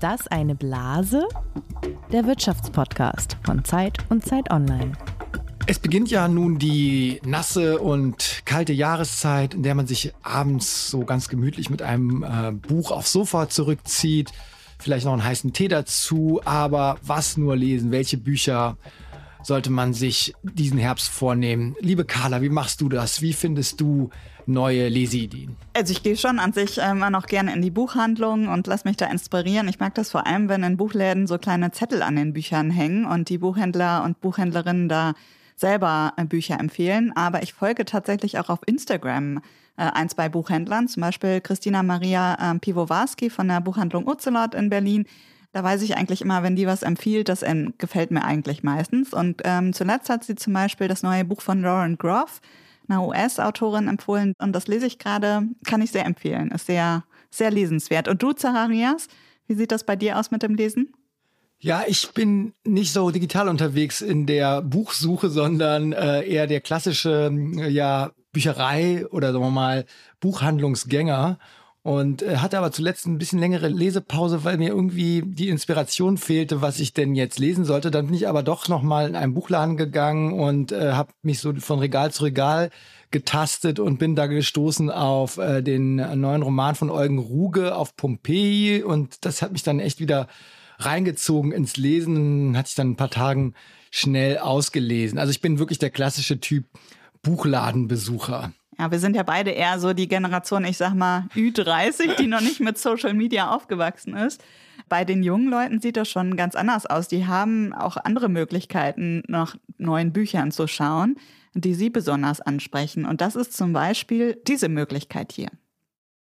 Das eine Blase? Der Wirtschaftspodcast von Zeit und Zeit Online. Es beginnt ja nun die nasse und kalte Jahreszeit, in der man sich abends so ganz gemütlich mit einem äh, Buch aufs Sofa zurückzieht. Vielleicht noch einen heißen Tee dazu. Aber was nur lesen? Welche Bücher sollte man sich diesen Herbst vornehmen? Liebe Carla, wie machst du das? Wie findest du neue Leseideen? Also ich gehe schon an sich äh, immer noch gerne in die Buchhandlung und lass mich da inspirieren. Ich mag das vor allem, wenn in Buchläden so kleine Zettel an den Büchern hängen und die Buchhändler und Buchhändlerinnen da selber äh, Bücher empfehlen. Aber ich folge tatsächlich auch auf Instagram äh, ein, zwei Buchhändlern, zum Beispiel Christina Maria ähm, Piwowarski von der Buchhandlung Ocelot in Berlin. Da weiß ich eigentlich immer, wenn die was empfiehlt, das gefällt mir eigentlich meistens. Und ähm, zuletzt hat sie zum Beispiel das neue Buch von Lauren Groff einer US-Autorin empfohlen und das lese ich gerade, kann ich sehr empfehlen. Ist sehr, sehr lesenswert. Und du, Zacharias, wie sieht das bei dir aus mit dem Lesen? Ja, ich bin nicht so digital unterwegs in der Buchsuche, sondern äh, eher der klassische ja, Bücherei oder sagen wir mal Buchhandlungsgänger und äh, hatte aber zuletzt ein bisschen längere Lesepause, weil mir irgendwie die Inspiration fehlte, was ich denn jetzt lesen sollte. Dann bin ich aber doch noch mal in einen Buchladen gegangen und äh, habe mich so von Regal zu Regal getastet und bin da gestoßen auf äh, den neuen Roman von Eugen Ruge auf Pompeji und das hat mich dann echt wieder reingezogen ins Lesen, hatte ich dann ein paar Tagen schnell ausgelesen. Also ich bin wirklich der klassische Typ Buchladenbesucher. Ja, wir sind ja beide eher so die Generation, ich sag mal, Ü30, die noch nicht mit Social Media aufgewachsen ist. Bei den jungen Leuten sieht das schon ganz anders aus. Die haben auch andere Möglichkeiten, nach neuen Büchern zu schauen, die sie besonders ansprechen. Und das ist zum Beispiel diese Möglichkeit hier.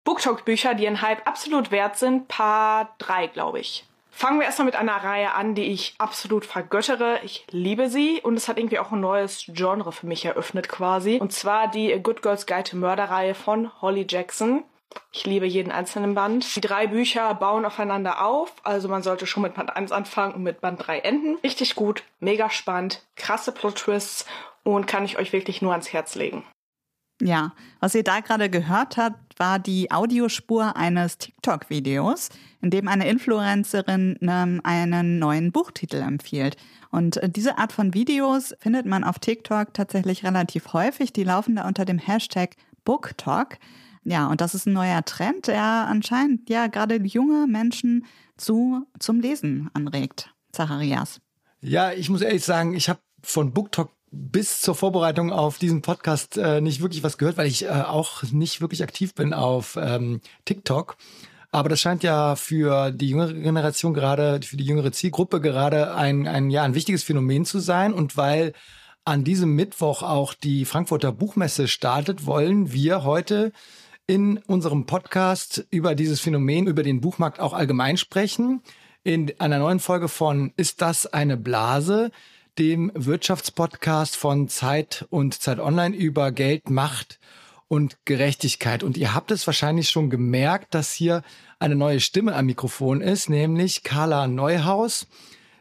Booktalk-Bücher, die ein Hype absolut wert sind, Paar drei, glaube ich. Fangen wir erstmal mit einer Reihe an, die ich absolut vergöttere. Ich liebe sie und es hat irgendwie auch ein neues Genre für mich eröffnet quasi. Und zwar die Good Girls Guide to Murder Reihe von Holly Jackson. Ich liebe jeden einzelnen Band. Die drei Bücher bauen aufeinander auf, also man sollte schon mit Band 1 anfangen und mit Band 3 enden. Richtig gut, mega spannend, krasse Plot-Twists und kann ich euch wirklich nur ans Herz legen. Ja, was ihr da gerade gehört habt, war die Audiospur eines TikTok-Videos, in dem eine Influencerin ähm, einen neuen Buchtitel empfiehlt. Und äh, diese Art von Videos findet man auf TikTok tatsächlich relativ häufig. Die laufen da unter dem Hashtag BookTalk. Ja, und das ist ein neuer Trend, der anscheinend ja gerade junge Menschen zu, zum Lesen anregt. Zacharias. Ja, ich muss ehrlich sagen, ich habe von BookTalk bis zur Vorbereitung auf diesen Podcast äh, nicht wirklich was gehört, weil ich äh, auch nicht wirklich aktiv bin auf ähm, TikTok. Aber das scheint ja für die jüngere Generation gerade, für die jüngere Zielgruppe gerade ein, ein, ja, ein wichtiges Phänomen zu sein. Und weil an diesem Mittwoch auch die Frankfurter Buchmesse startet, wollen wir heute in unserem Podcast über dieses Phänomen, über den Buchmarkt auch allgemein sprechen. In einer neuen Folge von Ist das eine Blase? Dem Wirtschaftspodcast von Zeit und Zeit Online über Geld, Macht und Gerechtigkeit. Und ihr habt es wahrscheinlich schon gemerkt, dass hier eine neue Stimme am Mikrofon ist, nämlich Carla Neuhaus.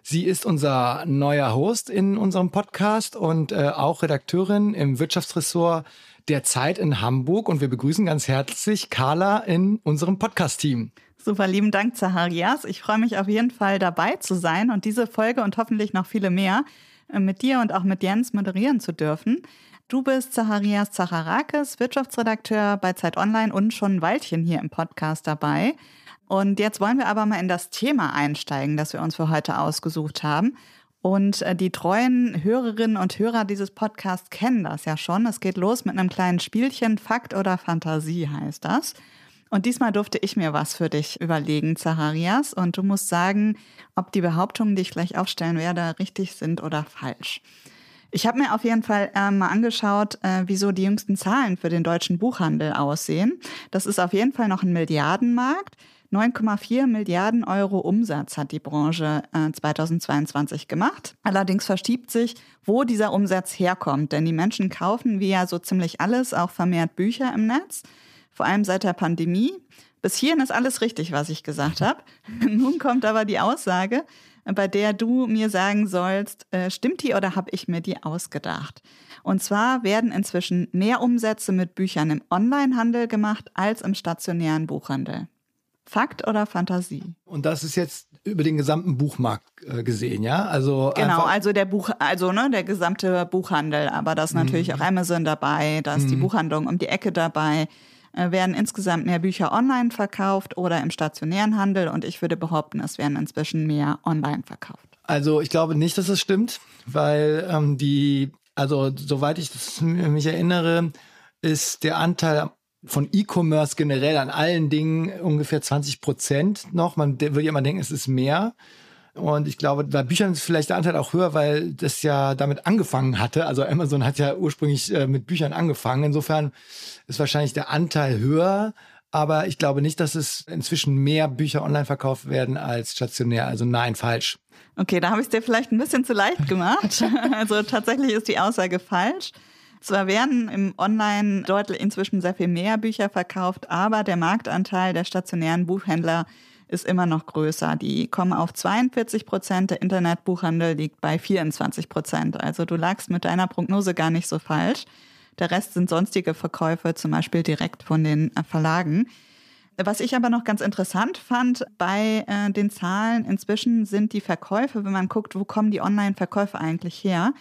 Sie ist unser neuer Host in unserem Podcast und äh, auch Redakteurin im Wirtschaftsressort der Zeit in Hamburg. Und wir begrüßen ganz herzlich Carla in unserem Podcast-Team. Super, lieben Dank, Zaharias. Ich freue mich auf jeden Fall dabei zu sein und diese Folge und hoffentlich noch viele mehr äh, mit dir und auch mit Jens moderieren zu dürfen. Du bist Zacharias Zacharakis, Wirtschaftsredakteur bei Zeit Online und schon ein Weilchen hier im Podcast dabei. Und jetzt wollen wir aber mal in das Thema einsteigen, das wir uns für heute ausgesucht haben. Und äh, die treuen Hörerinnen und Hörer dieses Podcasts kennen das ja schon. Es geht los mit einem kleinen Spielchen. Fakt oder Fantasie heißt das. Und diesmal durfte ich mir was für dich überlegen, Zacharias. Und du musst sagen, ob die Behauptungen, die ich gleich aufstellen werde, richtig sind oder falsch. Ich habe mir auf jeden Fall äh, mal angeschaut, äh, wieso die jüngsten Zahlen für den deutschen Buchhandel aussehen. Das ist auf jeden Fall noch ein Milliardenmarkt. 9,4 Milliarden Euro Umsatz hat die Branche äh, 2022 gemacht. Allerdings verschiebt sich, wo dieser Umsatz herkommt, denn die Menschen kaufen wie ja so ziemlich alles auch vermehrt Bücher im Netz vor allem seit der Pandemie. Bis hierhin ist alles richtig, was ich gesagt habe. Nun kommt aber die Aussage, bei der du mir sagen sollst, äh, stimmt die oder habe ich mir die ausgedacht? Und zwar werden inzwischen mehr Umsätze mit Büchern im Onlinehandel gemacht als im stationären Buchhandel. Fakt oder Fantasie? Und das ist jetzt über den gesamten Buchmarkt äh, gesehen, ja? Also genau, also der Buch, also ne, der gesamte Buchhandel, aber da ist natürlich mhm. auch Amazon dabei, da ist mhm. die Buchhandlung um die Ecke dabei. Äh, werden insgesamt mehr Bücher online verkauft oder im stationären Handel und ich würde behaupten, es werden inzwischen mehr online verkauft. Also ich glaube nicht, dass es stimmt, weil ähm, die, also soweit ich das, mich erinnere, ist der Anteil von E-Commerce generell an allen Dingen ungefähr 20 Prozent noch. Man würde ja mal denken, es ist mehr. Und ich glaube, bei Büchern ist vielleicht der Anteil auch höher, weil das ja damit angefangen hatte. Also Amazon hat ja ursprünglich äh, mit Büchern angefangen. Insofern ist wahrscheinlich der Anteil höher. Aber ich glaube nicht, dass es inzwischen mehr Bücher online verkauft werden als stationär. Also nein, falsch. Okay, da habe ich es dir vielleicht ein bisschen zu leicht gemacht. also tatsächlich ist die Aussage falsch. Zwar werden im Online deutlich inzwischen sehr viel mehr Bücher verkauft, aber der Marktanteil der stationären Buchhändler ist immer noch größer. Die kommen auf 42 Prozent, der Internetbuchhandel liegt bei 24 Prozent. Also du lagst mit deiner Prognose gar nicht so falsch. Der Rest sind sonstige Verkäufe, zum Beispiel direkt von den Verlagen. Was ich aber noch ganz interessant fand bei äh, den Zahlen, inzwischen sind die Verkäufe, wenn man guckt, wo kommen die Online-Verkäufe eigentlich her,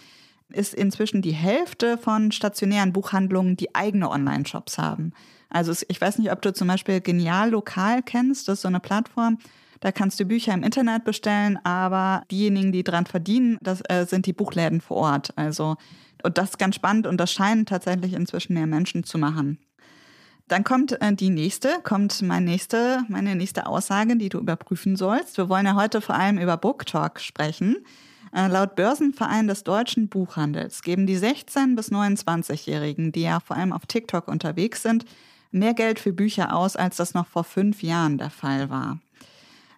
ist inzwischen die Hälfte von stationären Buchhandlungen, die eigene Online-Shops haben. Also ich weiß nicht, ob du zum Beispiel Genial Lokal kennst, das ist so eine Plattform, da kannst du Bücher im Internet bestellen, aber diejenigen, die dran verdienen, das äh, sind die Buchläden vor Ort. Also und das ist ganz spannend und das scheinen tatsächlich inzwischen mehr Menschen zu machen. Dann kommt äh, die nächste, kommt mein nächste, meine nächste Aussage, die du überprüfen sollst. Wir wollen ja heute vor allem über Book Talk sprechen. Äh, laut Börsenverein des deutschen Buchhandels geben die 16- bis 29-Jährigen, die ja vor allem auf TikTok unterwegs sind, mehr Geld für Bücher aus, als das noch vor fünf Jahren der Fall war.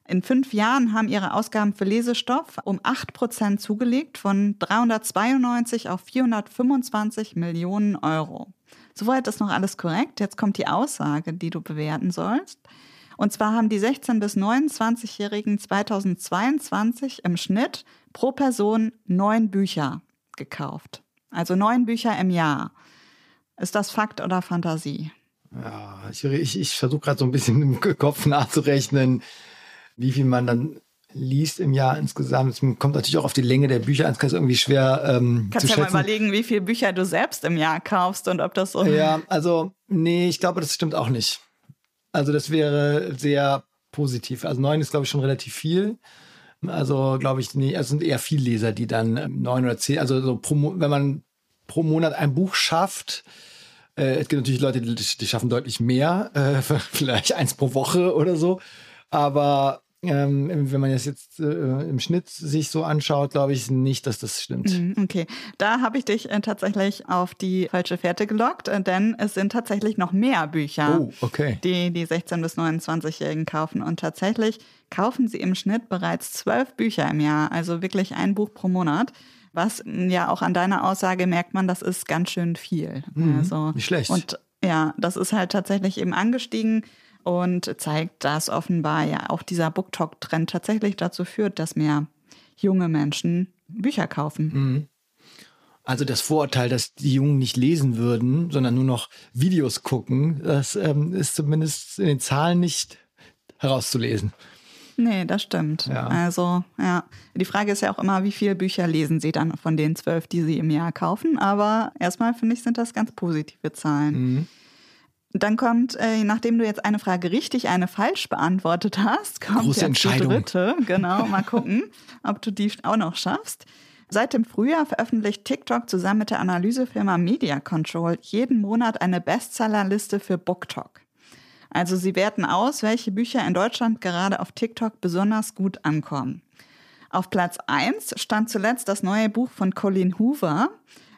In fünf Jahren haben ihre Ausgaben für Lesestoff um 8 Prozent zugelegt, von 392 auf 425 Millionen Euro. Soweit ist noch alles korrekt. Jetzt kommt die Aussage, die du bewerten sollst. Und zwar haben die 16- bis 29-Jährigen 2022 im Schnitt pro Person neun Bücher gekauft. Also neun Bücher im Jahr. Ist das Fakt oder Fantasie? Ja, ich, ich, ich versuche gerade so ein bisschen im Kopf nachzurechnen, wie viel man dann liest im Jahr insgesamt. Es kommt natürlich auch auf die Länge der Bücher an. Es ist irgendwie schwer ähm, Kannst zu ja mal überlegen, wie viele Bücher du selbst im Jahr kaufst und ob das so... Ja, also nee, ich glaube, das stimmt auch nicht. Also das wäre sehr positiv. Also neun ist, glaube ich, schon relativ viel. Also glaube ich, nee, es sind eher viel Leser, die dann ähm, neun oder zehn, also so pro, wenn man pro Monat ein Buch schafft, äh, es gibt natürlich Leute, die, die schaffen deutlich mehr, äh, vielleicht eins pro Woche oder so. Aber ähm, wenn man das jetzt äh, im Schnitt sich so anschaut, glaube ich nicht, dass das stimmt. Mhm, okay, da habe ich dich äh, tatsächlich auf die falsche Fährte gelockt, äh, denn es sind tatsächlich noch mehr Bücher, oh, okay. die die 16- bis 29-Jährigen kaufen. Und tatsächlich kaufen sie im Schnitt bereits zwölf Bücher im Jahr, also wirklich ein Buch pro Monat. Was ja auch an deiner Aussage merkt man, das ist ganz schön viel. Mhm, also, nicht schlecht. Und ja, das ist halt tatsächlich eben angestiegen und zeigt, dass offenbar ja auch dieser BookTok-Trend tatsächlich dazu führt, dass mehr junge Menschen Bücher kaufen. Mhm. Also das Vorurteil, dass die Jungen nicht lesen würden, sondern nur noch Videos gucken, das ähm, ist zumindest in den Zahlen nicht herauszulesen. Nee, das stimmt. Ja. Also, ja. Die Frage ist ja auch immer, wie viele Bücher lesen Sie dann von den zwölf, die Sie im Jahr kaufen. Aber erstmal finde ich, sind das ganz positive Zahlen. Mhm. Dann kommt, äh, nachdem du jetzt eine Frage richtig, eine falsch beantwortet hast, kommt Große jetzt die dritte. Genau, mal gucken, ob du die auch noch schaffst. Seit dem Frühjahr veröffentlicht TikTok zusammen mit der Analysefirma Media Control jeden Monat eine Bestsellerliste für BookTok. Also sie werten aus, welche Bücher in Deutschland gerade auf TikTok besonders gut ankommen. Auf Platz 1 stand zuletzt das neue Buch von Colleen Hoover.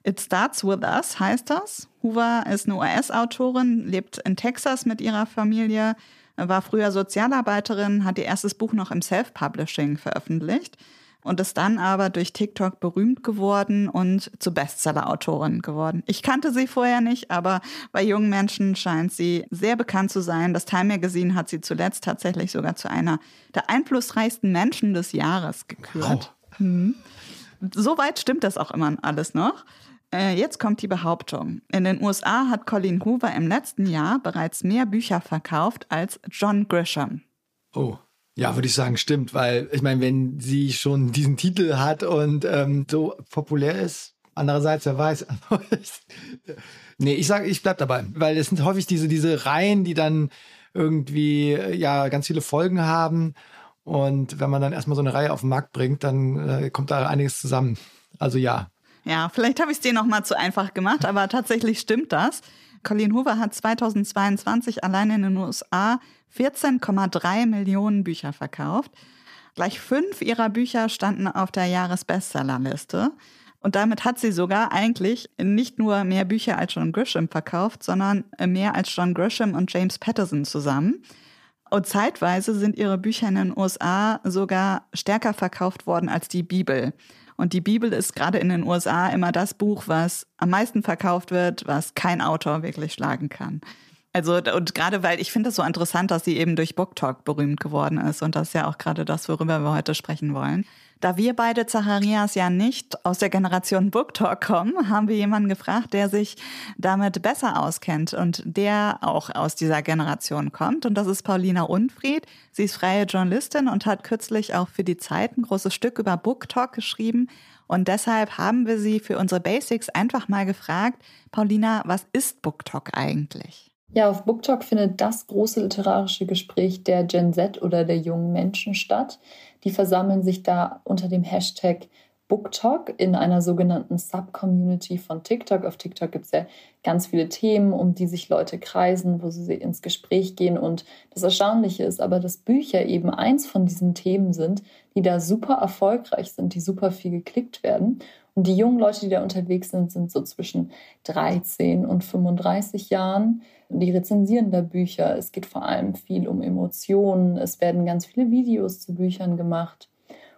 It Starts With Us heißt das. Hoover ist eine US-Autorin, lebt in Texas mit ihrer Familie, war früher Sozialarbeiterin, hat ihr erstes Buch noch im Self-Publishing veröffentlicht und ist dann aber durch TikTok berühmt geworden und zur Bestseller-Autorin geworden. Ich kannte sie vorher nicht, aber bei jungen Menschen scheint sie sehr bekannt zu sein. Das Time Magazine hat sie zuletzt tatsächlich sogar zu einer der einflussreichsten Menschen des Jahres gekürt. Wow. Hm. Soweit stimmt das auch immer alles noch. Äh, jetzt kommt die Behauptung. In den USA hat Colleen Hoover im letzten Jahr bereits mehr Bücher verkauft als John Grisham. Oh. Ja, würde ich sagen, stimmt, weil ich meine, wenn sie schon diesen Titel hat und ähm, so populär ist, andererseits, wer weiß. nee, ich sage, ich bleib dabei, weil es sind häufig diese, diese Reihen, die dann irgendwie ja ganz viele Folgen haben. Und wenn man dann erstmal so eine Reihe auf den Markt bringt, dann äh, kommt da einiges zusammen. Also ja. Ja, vielleicht habe ich es dir noch mal zu einfach gemacht, aber tatsächlich stimmt das. Colleen Hoover hat 2022 allein in den USA 14,3 Millionen Bücher verkauft. Gleich fünf ihrer Bücher standen auf der Jahresbestsellerliste. Und damit hat sie sogar eigentlich nicht nur mehr Bücher als John Grisham verkauft, sondern mehr als John Grisham und James Patterson zusammen. Und zeitweise sind ihre Bücher in den USA sogar stärker verkauft worden als die Bibel. Und die Bibel ist gerade in den USA immer das Buch, was am meisten verkauft wird, was kein Autor wirklich schlagen kann. Also, und gerade weil ich finde es so interessant, dass sie eben durch BookTalk berühmt geworden ist. Und das ist ja auch gerade das, worüber wir heute sprechen wollen. Da wir beide Zacharias ja nicht aus der Generation BookTalk kommen, haben wir jemanden gefragt, der sich damit besser auskennt und der auch aus dieser Generation kommt. Und das ist Paulina Unfried. Sie ist freie Journalistin und hat kürzlich auch für die Zeit ein großes Stück über BookTalk geschrieben. Und deshalb haben wir sie für unsere Basics einfach mal gefragt, Paulina, was ist BookTalk eigentlich? Ja, auf BookTalk findet das große literarische Gespräch der Gen Z oder der jungen Menschen statt. Die versammeln sich da unter dem Hashtag BookTalk in einer sogenannten Sub-Community von TikTok. Auf TikTok gibt es ja ganz viele Themen, um die sich Leute kreisen, wo sie ins Gespräch gehen. Und das Erstaunliche ist aber, dass Bücher eben eins von diesen Themen sind, die da super erfolgreich sind, die super viel geklickt werden. Und die jungen Leute, die da unterwegs sind, sind so zwischen 13 und 35 Jahren. Die rezensieren da Bücher. Es geht vor allem viel um Emotionen. Es werden ganz viele Videos zu Büchern gemacht.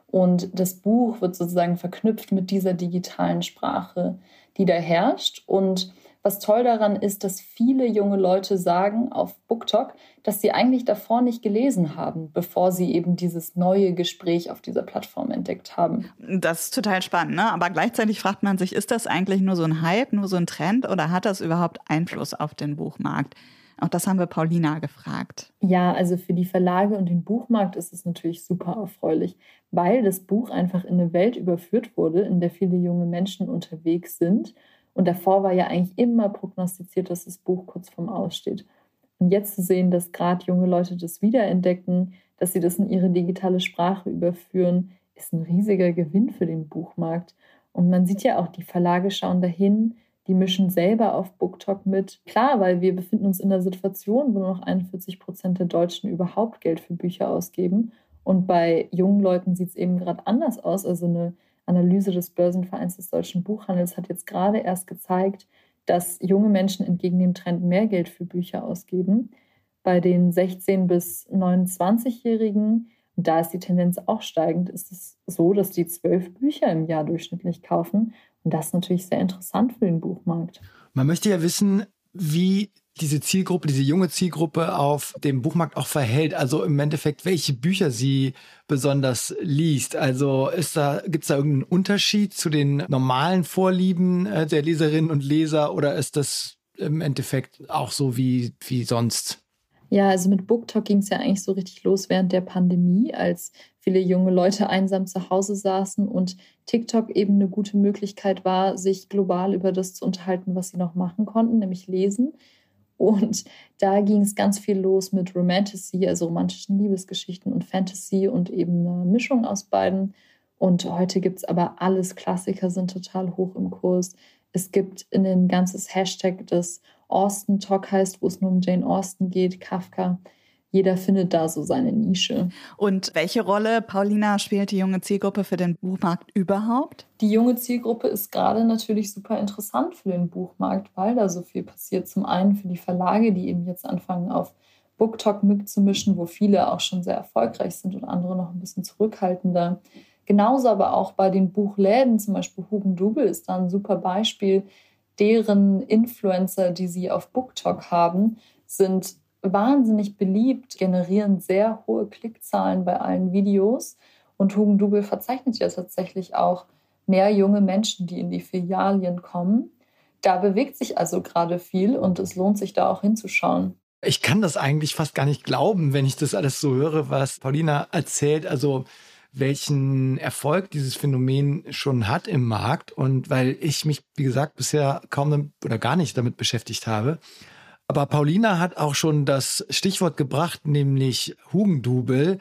Und das Buch wird sozusagen verknüpft mit dieser digitalen Sprache, die da herrscht. Und was toll daran ist, dass viele junge Leute sagen auf BookTok, dass sie eigentlich davor nicht gelesen haben, bevor sie eben dieses neue Gespräch auf dieser Plattform entdeckt haben. Das ist total spannend, ne? Aber gleichzeitig fragt man sich, ist das eigentlich nur so ein Hype, nur so ein Trend oder hat das überhaupt Einfluss auf den Buchmarkt? Auch das haben wir Paulina gefragt. Ja, also für die Verlage und den Buchmarkt ist es natürlich super erfreulich, weil das Buch einfach in eine Welt überführt wurde, in der viele junge Menschen unterwegs sind und davor war ja eigentlich immer prognostiziert, dass das Buch kurz vorm Aussteht. Und jetzt zu sehen, dass gerade junge Leute das wiederentdecken, dass sie das in ihre digitale Sprache überführen, ist ein riesiger Gewinn für den Buchmarkt. Und man sieht ja auch, die Verlage schauen dahin, die mischen selber auf BookTok mit. Klar, weil wir befinden uns in einer Situation, wo nur noch 41 Prozent der Deutschen überhaupt Geld für Bücher ausgeben. Und bei jungen Leuten sieht es eben gerade anders aus. Also eine Analyse des Börsenvereins des deutschen Buchhandels hat jetzt gerade erst gezeigt, dass junge Menschen entgegen dem Trend mehr Geld für Bücher ausgeben. Bei den 16- bis 29-Jährigen, und da ist die Tendenz auch steigend, ist es so, dass die zwölf Bücher im Jahr durchschnittlich kaufen. Und das ist natürlich sehr interessant für den Buchmarkt. Man möchte ja wissen, wie diese Zielgruppe, diese junge Zielgruppe auf dem Buchmarkt auch verhält. Also im Endeffekt, welche Bücher sie besonders liest. Also ist da, gibt es da irgendeinen Unterschied zu den normalen Vorlieben äh, der Leserinnen und Leser oder ist das im Endeffekt auch so wie, wie sonst? Ja, also mit BookTok ging es ja eigentlich so richtig los während der Pandemie, als viele junge Leute einsam zu Hause saßen und TikTok eben eine gute Möglichkeit war, sich global über das zu unterhalten, was sie noch machen konnten, nämlich lesen. Und da ging es ganz viel los mit Romantasy, also romantischen Liebesgeschichten und Fantasy und eben eine Mischung aus beiden. Und heute gibt es aber alles. Klassiker sind total hoch im Kurs. Es gibt in ein ganzes Hashtag, das Austin Talk heißt, wo es nur um Jane Austen geht, Kafka jeder findet da so seine Nische. Und welche Rolle, Paulina, spielt die junge Zielgruppe für den Buchmarkt überhaupt? Die junge Zielgruppe ist gerade natürlich super interessant für den Buchmarkt, weil da so viel passiert. Zum einen für die Verlage, die eben jetzt anfangen, auf BookTok mitzumischen, wo viele auch schon sehr erfolgreich sind und andere noch ein bisschen zurückhaltender. Genauso aber auch bei den Buchläden, zum Beispiel Hugendubel ist da ein super Beispiel. Deren Influencer, die sie auf BookTok haben, sind wahnsinnig beliebt, generieren sehr hohe Klickzahlen bei allen Videos. Und Hugendubel verzeichnet ja tatsächlich auch mehr junge Menschen, die in die Filialien kommen. Da bewegt sich also gerade viel und es lohnt sich da auch hinzuschauen. Ich kann das eigentlich fast gar nicht glauben, wenn ich das alles so höre, was Paulina erzählt. Also welchen Erfolg dieses Phänomen schon hat im Markt. Und weil ich mich, wie gesagt, bisher kaum oder gar nicht damit beschäftigt habe. Aber Paulina hat auch schon das Stichwort gebracht, nämlich Hugendubel.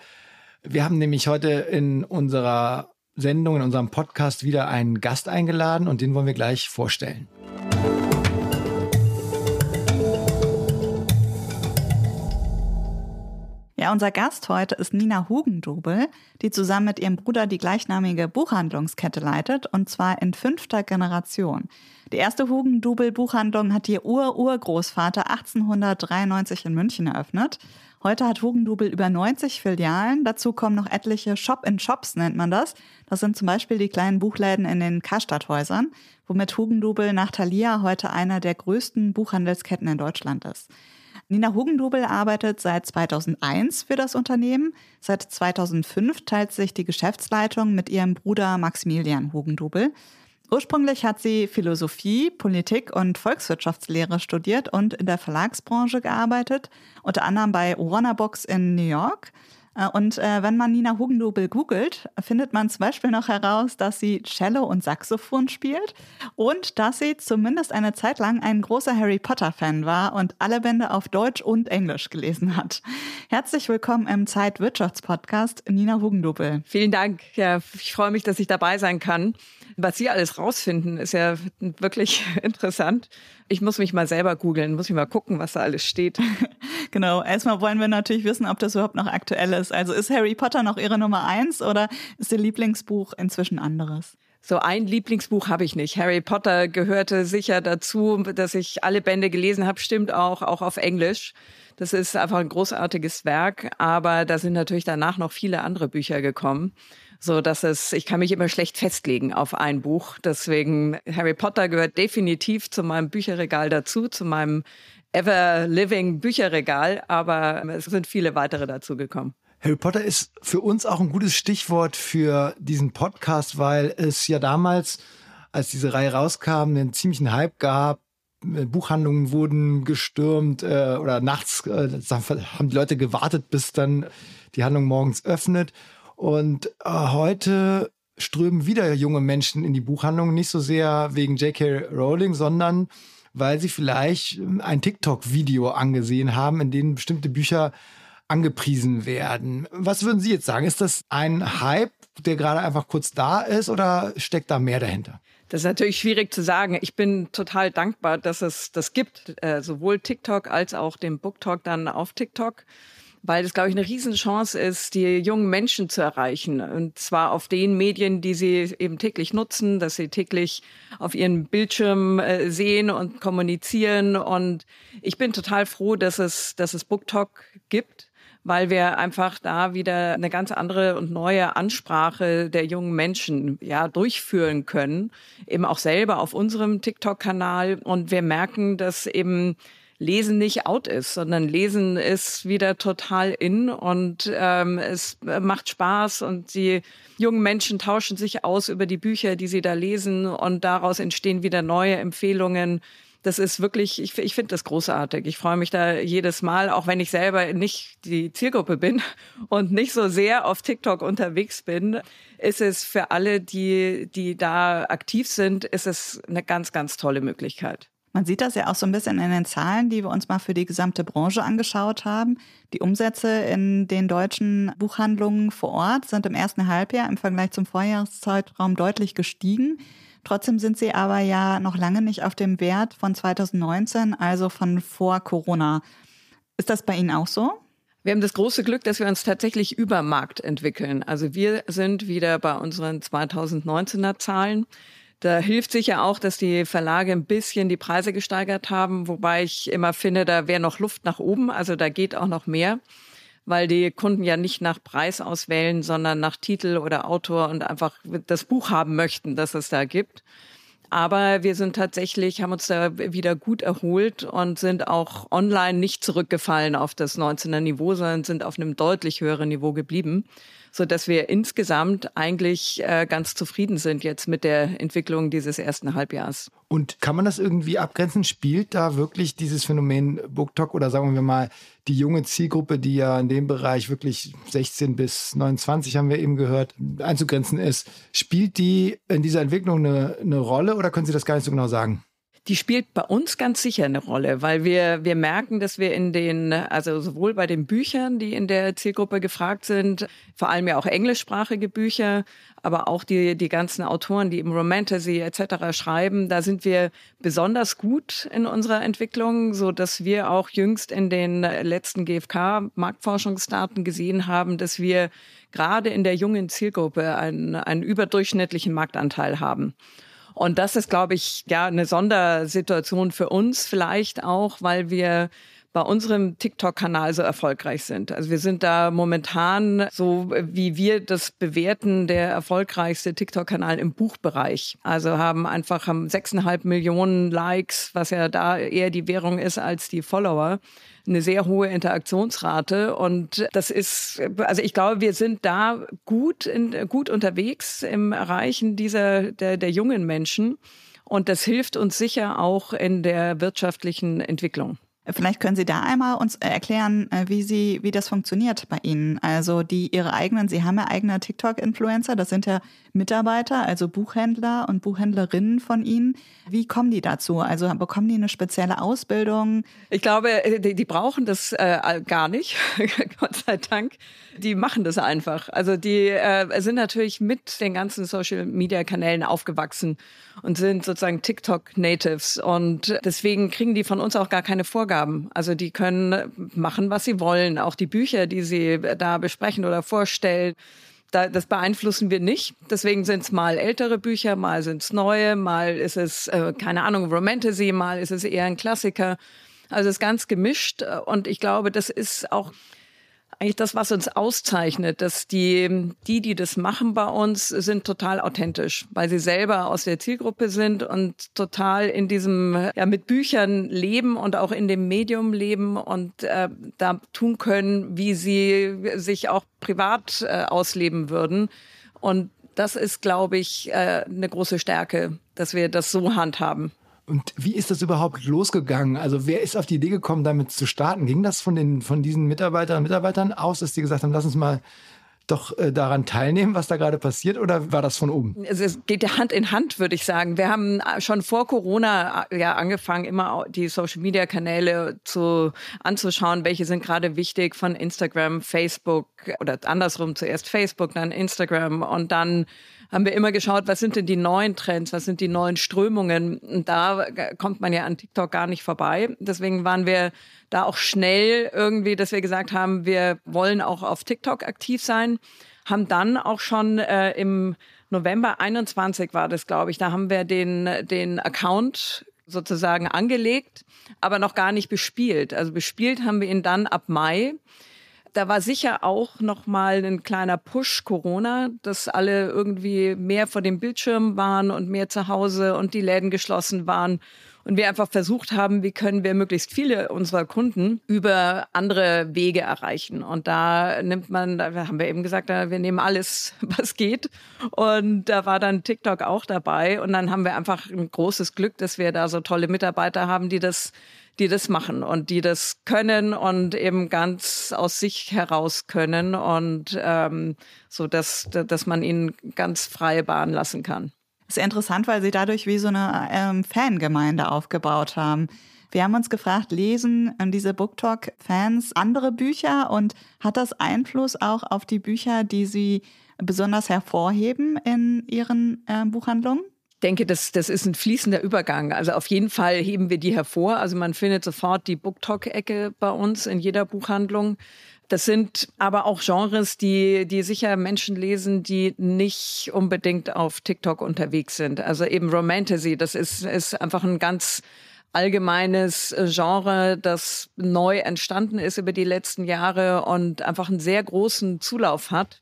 Wir haben nämlich heute in unserer Sendung, in unserem Podcast wieder einen Gast eingeladen und den wollen wir gleich vorstellen. Ja, unser Gast heute ist Nina Hugendubel, die zusammen mit ihrem Bruder die gleichnamige Buchhandlungskette leitet und zwar in fünfter Generation. Die erste Hugendubel-Buchhandlung hat ihr Ur-Urgroßvater 1893 in München eröffnet. Heute hat Hugendubel über 90 Filialen. Dazu kommen noch etliche Shop-in-Shops, nennt man das. Das sind zum Beispiel die kleinen Buchläden in den Karstadthäusern, womit Hugendubel nach Thalia heute einer der größten Buchhandelsketten in Deutschland ist. Nina Hugendubel arbeitet seit 2001 für das Unternehmen. Seit 2005 teilt sich die Geschäftsleitung mit ihrem Bruder Maximilian Hugendubel. Ursprünglich hat sie Philosophie, Politik und Volkswirtschaftslehre studiert und in der Verlagsbranche gearbeitet, unter anderem bei Warner Books in New York. Äh, und äh, wenn man Nina Hugendubel googelt, findet man zum Beispiel noch heraus, dass sie Cello und Saxophon spielt und dass sie zumindest eine Zeit lang ein großer Harry Potter-Fan war und alle Bände auf Deutsch und Englisch gelesen hat. Herzlich willkommen im Zeitwirtschaftspodcast, Nina Hugendubel. Vielen Dank. Ja, ich freue mich, dass ich dabei sein kann. Was Sie alles rausfinden, ist ja wirklich interessant. Ich muss mich mal selber googeln, muss ich mal gucken, was da alles steht. genau. Erstmal wollen wir natürlich wissen, ob das überhaupt noch aktuell ist. Also ist Harry Potter noch Ihre Nummer eins oder ist Ihr Lieblingsbuch inzwischen anderes? So ein Lieblingsbuch habe ich nicht. Harry Potter gehörte sicher dazu, dass ich alle Bände gelesen habe, stimmt auch, auch auf Englisch. Das ist einfach ein großartiges Werk, aber da sind natürlich danach noch viele andere Bücher gekommen so dass es, ich kann mich immer schlecht festlegen auf ein Buch. Deswegen Harry Potter gehört definitiv zu meinem Bücherregal dazu, zu meinem ever living Bücherregal, aber es sind viele weitere dazu gekommen. Harry Potter ist für uns auch ein gutes Stichwort für diesen Podcast, weil es ja damals, als diese Reihe rauskam, einen ziemlichen Hype gab. Buchhandlungen wurden gestürmt äh, oder nachts äh, haben die Leute gewartet, bis dann die Handlung morgens öffnet. Und äh, heute strömen wieder junge Menschen in die Buchhandlung, nicht so sehr wegen J.K. Rowling, sondern weil sie vielleicht ähm, ein TikTok-Video angesehen haben, in dem bestimmte Bücher angepriesen werden. Was würden Sie jetzt sagen? Ist das ein Hype, der gerade einfach kurz da ist oder steckt da mehr dahinter? Das ist natürlich schwierig zu sagen. Ich bin total dankbar, dass es das gibt, äh, sowohl TikTok als auch den BookTalk dann auf TikTok weil es, glaube ich, eine Riesenchance ist, die jungen Menschen zu erreichen. Und zwar auf den Medien, die sie eben täglich nutzen, dass sie täglich auf ihren Bildschirm äh, sehen und kommunizieren. Und ich bin total froh, dass es, dass es BookTalk gibt weil wir einfach da wieder eine ganz andere und neue Ansprache der jungen Menschen ja durchführen können, eben auch selber auf unserem TikTok-Kanal und wir merken, dass eben Lesen nicht out ist, sondern Lesen ist wieder total in und ähm, es macht Spaß und die jungen Menschen tauschen sich aus über die Bücher, die sie da lesen und daraus entstehen wieder neue Empfehlungen. Das ist wirklich, ich, ich finde das großartig. Ich freue mich da jedes Mal, auch wenn ich selber nicht die Zielgruppe bin und nicht so sehr auf TikTok unterwegs bin, ist es für alle, die, die da aktiv sind, ist es eine ganz, ganz tolle Möglichkeit. Man sieht das ja auch so ein bisschen in den Zahlen, die wir uns mal für die gesamte Branche angeschaut haben. Die Umsätze in den deutschen Buchhandlungen vor Ort sind im ersten Halbjahr im Vergleich zum Vorjahreszeitraum deutlich gestiegen. Trotzdem sind sie aber ja noch lange nicht auf dem Wert von 2019, also von vor Corona. Ist das bei Ihnen auch so? Wir haben das große Glück, dass wir uns tatsächlich über Markt entwickeln. Also wir sind wieder bei unseren 2019er Zahlen. Da hilft sicher auch, dass die Verlage ein bisschen die Preise gesteigert haben, wobei ich immer finde, da wäre noch Luft nach oben, also da geht auch noch mehr, weil die Kunden ja nicht nach Preis auswählen, sondern nach Titel oder Autor und einfach das Buch haben möchten, das es da gibt. Aber wir sind tatsächlich, haben uns da wieder gut erholt und sind auch online nicht zurückgefallen auf das 19er Niveau, sondern sind auf einem deutlich höheren Niveau geblieben so dass wir insgesamt eigentlich äh, ganz zufrieden sind jetzt mit der Entwicklung dieses ersten Halbjahres. Und kann man das irgendwie abgrenzen? Spielt da wirklich dieses Phänomen BookTok oder sagen wir mal die junge Zielgruppe, die ja in dem Bereich wirklich 16 bis 29 haben wir eben gehört, einzugrenzen ist, spielt die in dieser Entwicklung eine, eine Rolle oder können Sie das gar nicht so genau sagen? Die spielt bei uns ganz sicher eine Rolle, weil wir, wir merken, dass wir in den, also sowohl bei den Büchern, die in der Zielgruppe gefragt sind, vor allem ja auch englischsprachige Bücher, aber auch die, die ganzen Autoren, die im Romantasy etc. schreiben, da sind wir besonders gut in unserer Entwicklung, so dass wir auch jüngst in den letzten GfK-Marktforschungsdaten gesehen haben, dass wir gerade in der jungen Zielgruppe einen, einen überdurchschnittlichen Marktanteil haben. Und das ist, glaube ich, ja eine Sondersituation für uns vielleicht auch, weil wir bei unserem TikTok-Kanal so erfolgreich sind. Also wir sind da momentan, so wie wir das bewerten, der erfolgreichste TikTok-Kanal im Buchbereich. Also haben einfach sechseinhalb Millionen Likes, was ja da eher die Währung ist als die Follower eine sehr hohe Interaktionsrate. Und das ist, also ich glaube, wir sind da gut, in, gut unterwegs im Erreichen dieser, der, der jungen Menschen. Und das hilft uns sicher auch in der wirtschaftlichen Entwicklung. Vielleicht können Sie da einmal uns erklären, äh, wie Sie, wie das funktioniert bei Ihnen. Also die Ihre eigenen, Sie haben ja eigene TikTok-Influencer, das sind ja Mitarbeiter, also Buchhändler und Buchhändlerinnen von Ihnen. Wie kommen die dazu? Also bekommen die eine spezielle Ausbildung? Ich glaube, äh, die, die brauchen das äh, gar nicht, Gott sei Dank. Die machen das einfach. Also die äh, sind natürlich mit den ganzen Social-Media-Kanälen aufgewachsen und sind sozusagen TikTok-Natives. Und deswegen kriegen die von uns auch gar keine Vorgaben. Also die können machen, was sie wollen. Auch die Bücher, die sie da besprechen oder vorstellen da, das beeinflussen wir nicht. Deswegen sind es mal ältere Bücher, mal sind es neue, mal ist es, äh, keine Ahnung, Romantasy, mal ist es eher ein Klassiker. Also es ist ganz gemischt und ich glaube, das ist auch eigentlich das, was uns auszeichnet, dass die, die, die das machen bei uns, sind total authentisch, weil sie selber aus der Zielgruppe sind und total in diesem, ja, mit Büchern leben und auch in dem Medium leben und äh, da tun können, wie sie sich auch privat äh, ausleben würden. Und das ist, glaube ich, äh, eine große Stärke, dass wir das so handhaben. Und wie ist das überhaupt losgegangen? Also wer ist auf die Idee gekommen, damit zu starten? Ging das von, den, von diesen Mitarbeiterinnen und Mitarbeitern aus, dass die gesagt haben, lass uns mal doch äh, daran teilnehmen, was da gerade passiert, oder war das von oben? Es geht ja Hand in Hand, würde ich sagen. Wir haben äh, schon vor Corona äh, ja angefangen, immer die Social Media Kanäle zu anzuschauen, welche sind gerade wichtig von Instagram, Facebook oder andersrum zuerst Facebook, dann Instagram und dann haben wir immer geschaut, was sind denn die neuen Trends, was sind die neuen Strömungen. Und da kommt man ja an TikTok gar nicht vorbei. Deswegen waren wir da auch schnell irgendwie, dass wir gesagt haben, wir wollen auch auf TikTok aktiv sein, haben dann auch schon äh, im November 21 war das, glaube ich, da haben wir den, den Account sozusagen angelegt, aber noch gar nicht bespielt. Also bespielt haben wir ihn dann ab Mai da war sicher auch noch mal ein kleiner Push Corona, dass alle irgendwie mehr vor dem Bildschirm waren und mehr zu Hause und die Läden geschlossen waren und wir einfach versucht haben, wie können wir möglichst viele unserer Kunden über andere Wege erreichen. Und da nimmt man, da haben wir eben gesagt, wir nehmen alles, was geht. Und da war dann TikTok auch dabei. Und dann haben wir einfach ein großes Glück, dass wir da so tolle Mitarbeiter haben, die das die das machen und die das können und eben ganz aus sich heraus können und ähm, so, dass, dass man ihnen ganz freie Bahn lassen kann. Das ist interessant, weil sie dadurch wie so eine ähm, Fangemeinde aufgebaut haben. Wir haben uns gefragt, lesen ähm, diese BookTalk-Fans andere Bücher und hat das Einfluss auch auf die Bücher, die sie besonders hervorheben in ihren äh, Buchhandlungen? Denke, das, das ist ein fließender Übergang. Also auf jeden Fall heben wir die hervor. Also man findet sofort die BookTalk-Ecke bei uns in jeder Buchhandlung. Das sind aber auch Genres, die, die sicher Menschen lesen, die nicht unbedingt auf TikTok unterwegs sind. Also eben Romantasy, das ist, ist einfach ein ganz allgemeines Genre, das neu entstanden ist über die letzten Jahre und einfach einen sehr großen Zulauf hat.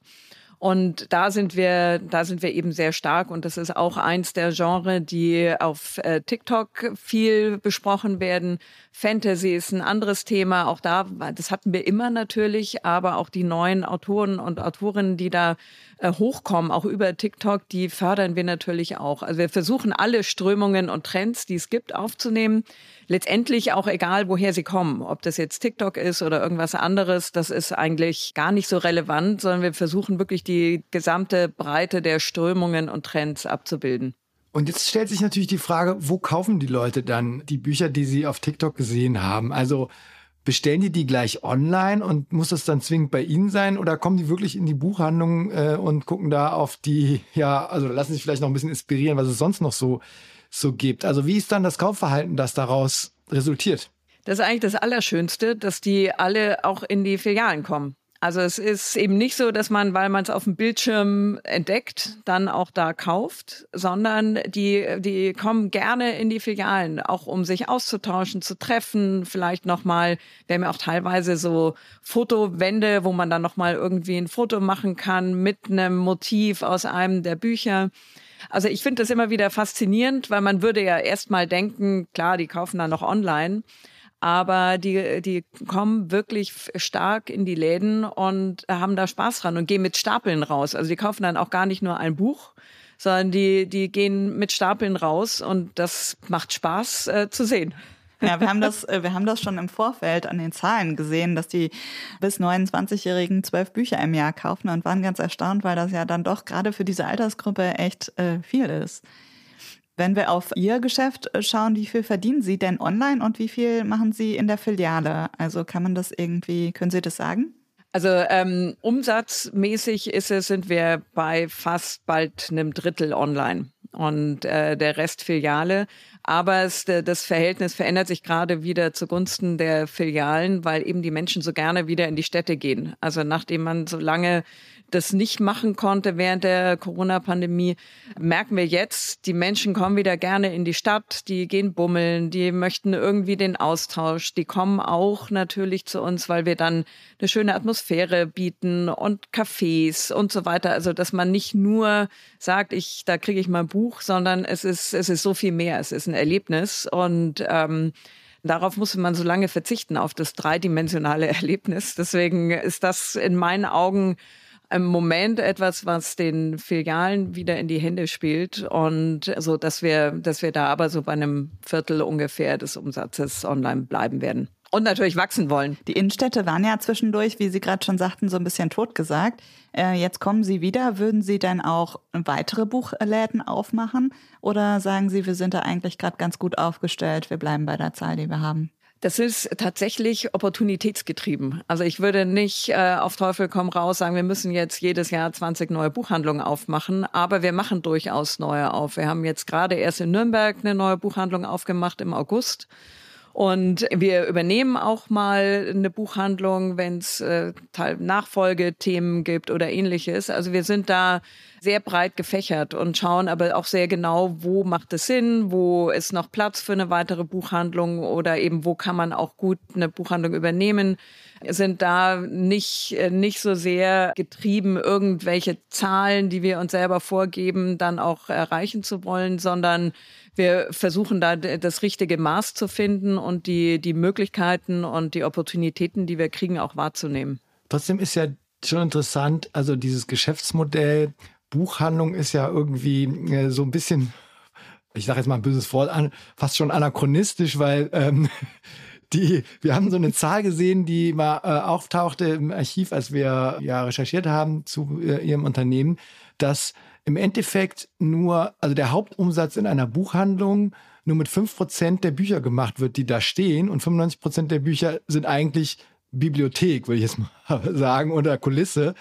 Und da sind wir, da sind wir eben sehr stark. Und das ist auch eins der Genre, die auf äh, TikTok viel besprochen werden. Fantasy ist ein anderes Thema. Auch da, das hatten wir immer natürlich, aber auch die neuen Autoren und Autorinnen, die da äh, hochkommen, auch über TikTok, die fördern wir natürlich auch. Also wir versuchen alle Strömungen und Trends, die es gibt, aufzunehmen. Letztendlich auch egal, woher sie kommen, ob das jetzt TikTok ist oder irgendwas anderes, das ist eigentlich gar nicht so relevant, sondern wir versuchen wirklich die gesamte Breite der Strömungen und Trends abzubilden. Und jetzt stellt sich natürlich die Frage, wo kaufen die Leute dann die Bücher, die sie auf TikTok gesehen haben? Also bestellen die die gleich online und muss das dann zwingend bei ihnen sein oder kommen die wirklich in die Buchhandlung äh, und gucken da auf die, ja, also lassen sich vielleicht noch ein bisschen inspirieren, was es sonst noch so, so gibt? Also wie ist dann das Kaufverhalten, das daraus resultiert? Das ist eigentlich das Allerschönste, dass die alle auch in die Filialen kommen. Also es ist eben nicht so, dass man, weil man es auf dem Bildschirm entdeckt, dann auch da kauft, sondern die, die kommen gerne in die Filialen, auch um sich auszutauschen, zu treffen, vielleicht nochmal, wir haben ja auch teilweise so Fotowände, wo man dann nochmal irgendwie ein Foto machen kann mit einem Motiv aus einem der Bücher. Also ich finde das immer wieder faszinierend, weil man würde ja erstmal denken, klar, die kaufen dann noch online aber die, die kommen wirklich stark in die Läden und haben da Spaß dran und gehen mit Stapeln raus. Also die kaufen dann auch gar nicht nur ein Buch, sondern die, die gehen mit Stapeln raus und das macht Spaß äh, zu sehen. Ja, wir haben das, äh, wir haben das schon im Vorfeld an den Zahlen gesehen, dass die bis 29-Jährigen zwölf Bücher im Jahr kaufen und waren ganz erstaunt, weil das ja dann doch gerade für diese Altersgruppe echt äh, viel ist. Wenn wir auf Ihr Geschäft äh, schauen, wie viel verdienen Sie denn online und wie viel machen Sie in der Filiale? Also kann man das irgendwie, können Sie das sagen? Also ähm, umsatzmäßig ist es, sind wir bei fast bald einem Drittel online und äh, der Rest Filiale. Aber es, das Verhältnis verändert sich gerade wieder zugunsten der Filialen, weil eben die Menschen so gerne wieder in die Städte gehen. Also nachdem man so lange das nicht machen konnte während der Corona-Pandemie, merken wir jetzt, die Menschen kommen wieder gerne in die Stadt, die gehen bummeln, die möchten irgendwie den Austausch, die kommen auch natürlich zu uns, weil wir dann eine schöne Atmosphäre bieten und Cafés und so weiter. Also, dass man nicht nur sagt, ich, da kriege ich mal ein Buch, sondern es ist, es ist so viel mehr. Es ist ein Erlebnis und, ähm, Darauf muss man so lange verzichten, auf das dreidimensionale Erlebnis. Deswegen ist das in meinen Augen im Moment etwas, was den Filialen wieder in die Hände spielt und so, dass wir, dass wir da aber so bei einem Viertel ungefähr des Umsatzes online bleiben werden. Und natürlich wachsen wollen. Die Innenstädte waren ja zwischendurch, wie Sie gerade schon sagten, so ein bisschen totgesagt. Äh, jetzt kommen Sie wieder. Würden Sie dann auch weitere Buchläden aufmachen? Oder sagen Sie, wir sind da eigentlich gerade ganz gut aufgestellt, wir bleiben bei der Zahl, die wir haben? Das ist tatsächlich opportunitätsgetrieben. Also ich würde nicht äh, auf Teufel komm raus sagen, wir müssen jetzt jedes Jahr 20 neue Buchhandlungen aufmachen, aber wir machen durchaus neue auf. Wir haben jetzt gerade erst in Nürnberg eine neue Buchhandlung aufgemacht im August. Und wir übernehmen auch mal eine Buchhandlung, wenn es äh, Nachfolgethemen gibt oder ähnliches. Also wir sind da sehr breit gefächert und schauen aber auch sehr genau, wo macht es Sinn, wo ist noch Platz für eine weitere Buchhandlung oder eben wo kann man auch gut eine Buchhandlung übernehmen sind da nicht, äh, nicht so sehr getrieben, irgendwelche Zahlen, die wir uns selber vorgeben, dann auch erreichen zu wollen, sondern wir versuchen da das richtige Maß zu finden und die, die Möglichkeiten und die Opportunitäten, die wir kriegen, auch wahrzunehmen. Trotzdem ist ja schon interessant, also dieses Geschäftsmodell Buchhandlung ist ja irgendwie äh, so ein bisschen, ich sage jetzt mal ein böses Wort an, fast schon anachronistisch, weil ähm, die, wir haben so eine Zahl gesehen, die mal äh, auftauchte im Archiv, als wir ja recherchiert haben zu äh, ihrem Unternehmen, dass im Endeffekt nur, also der Hauptumsatz in einer Buchhandlung nur mit fünf Prozent der Bücher gemacht wird, die da stehen und 95 Prozent der Bücher sind eigentlich Bibliothek, würde ich jetzt mal sagen, oder Kulisse.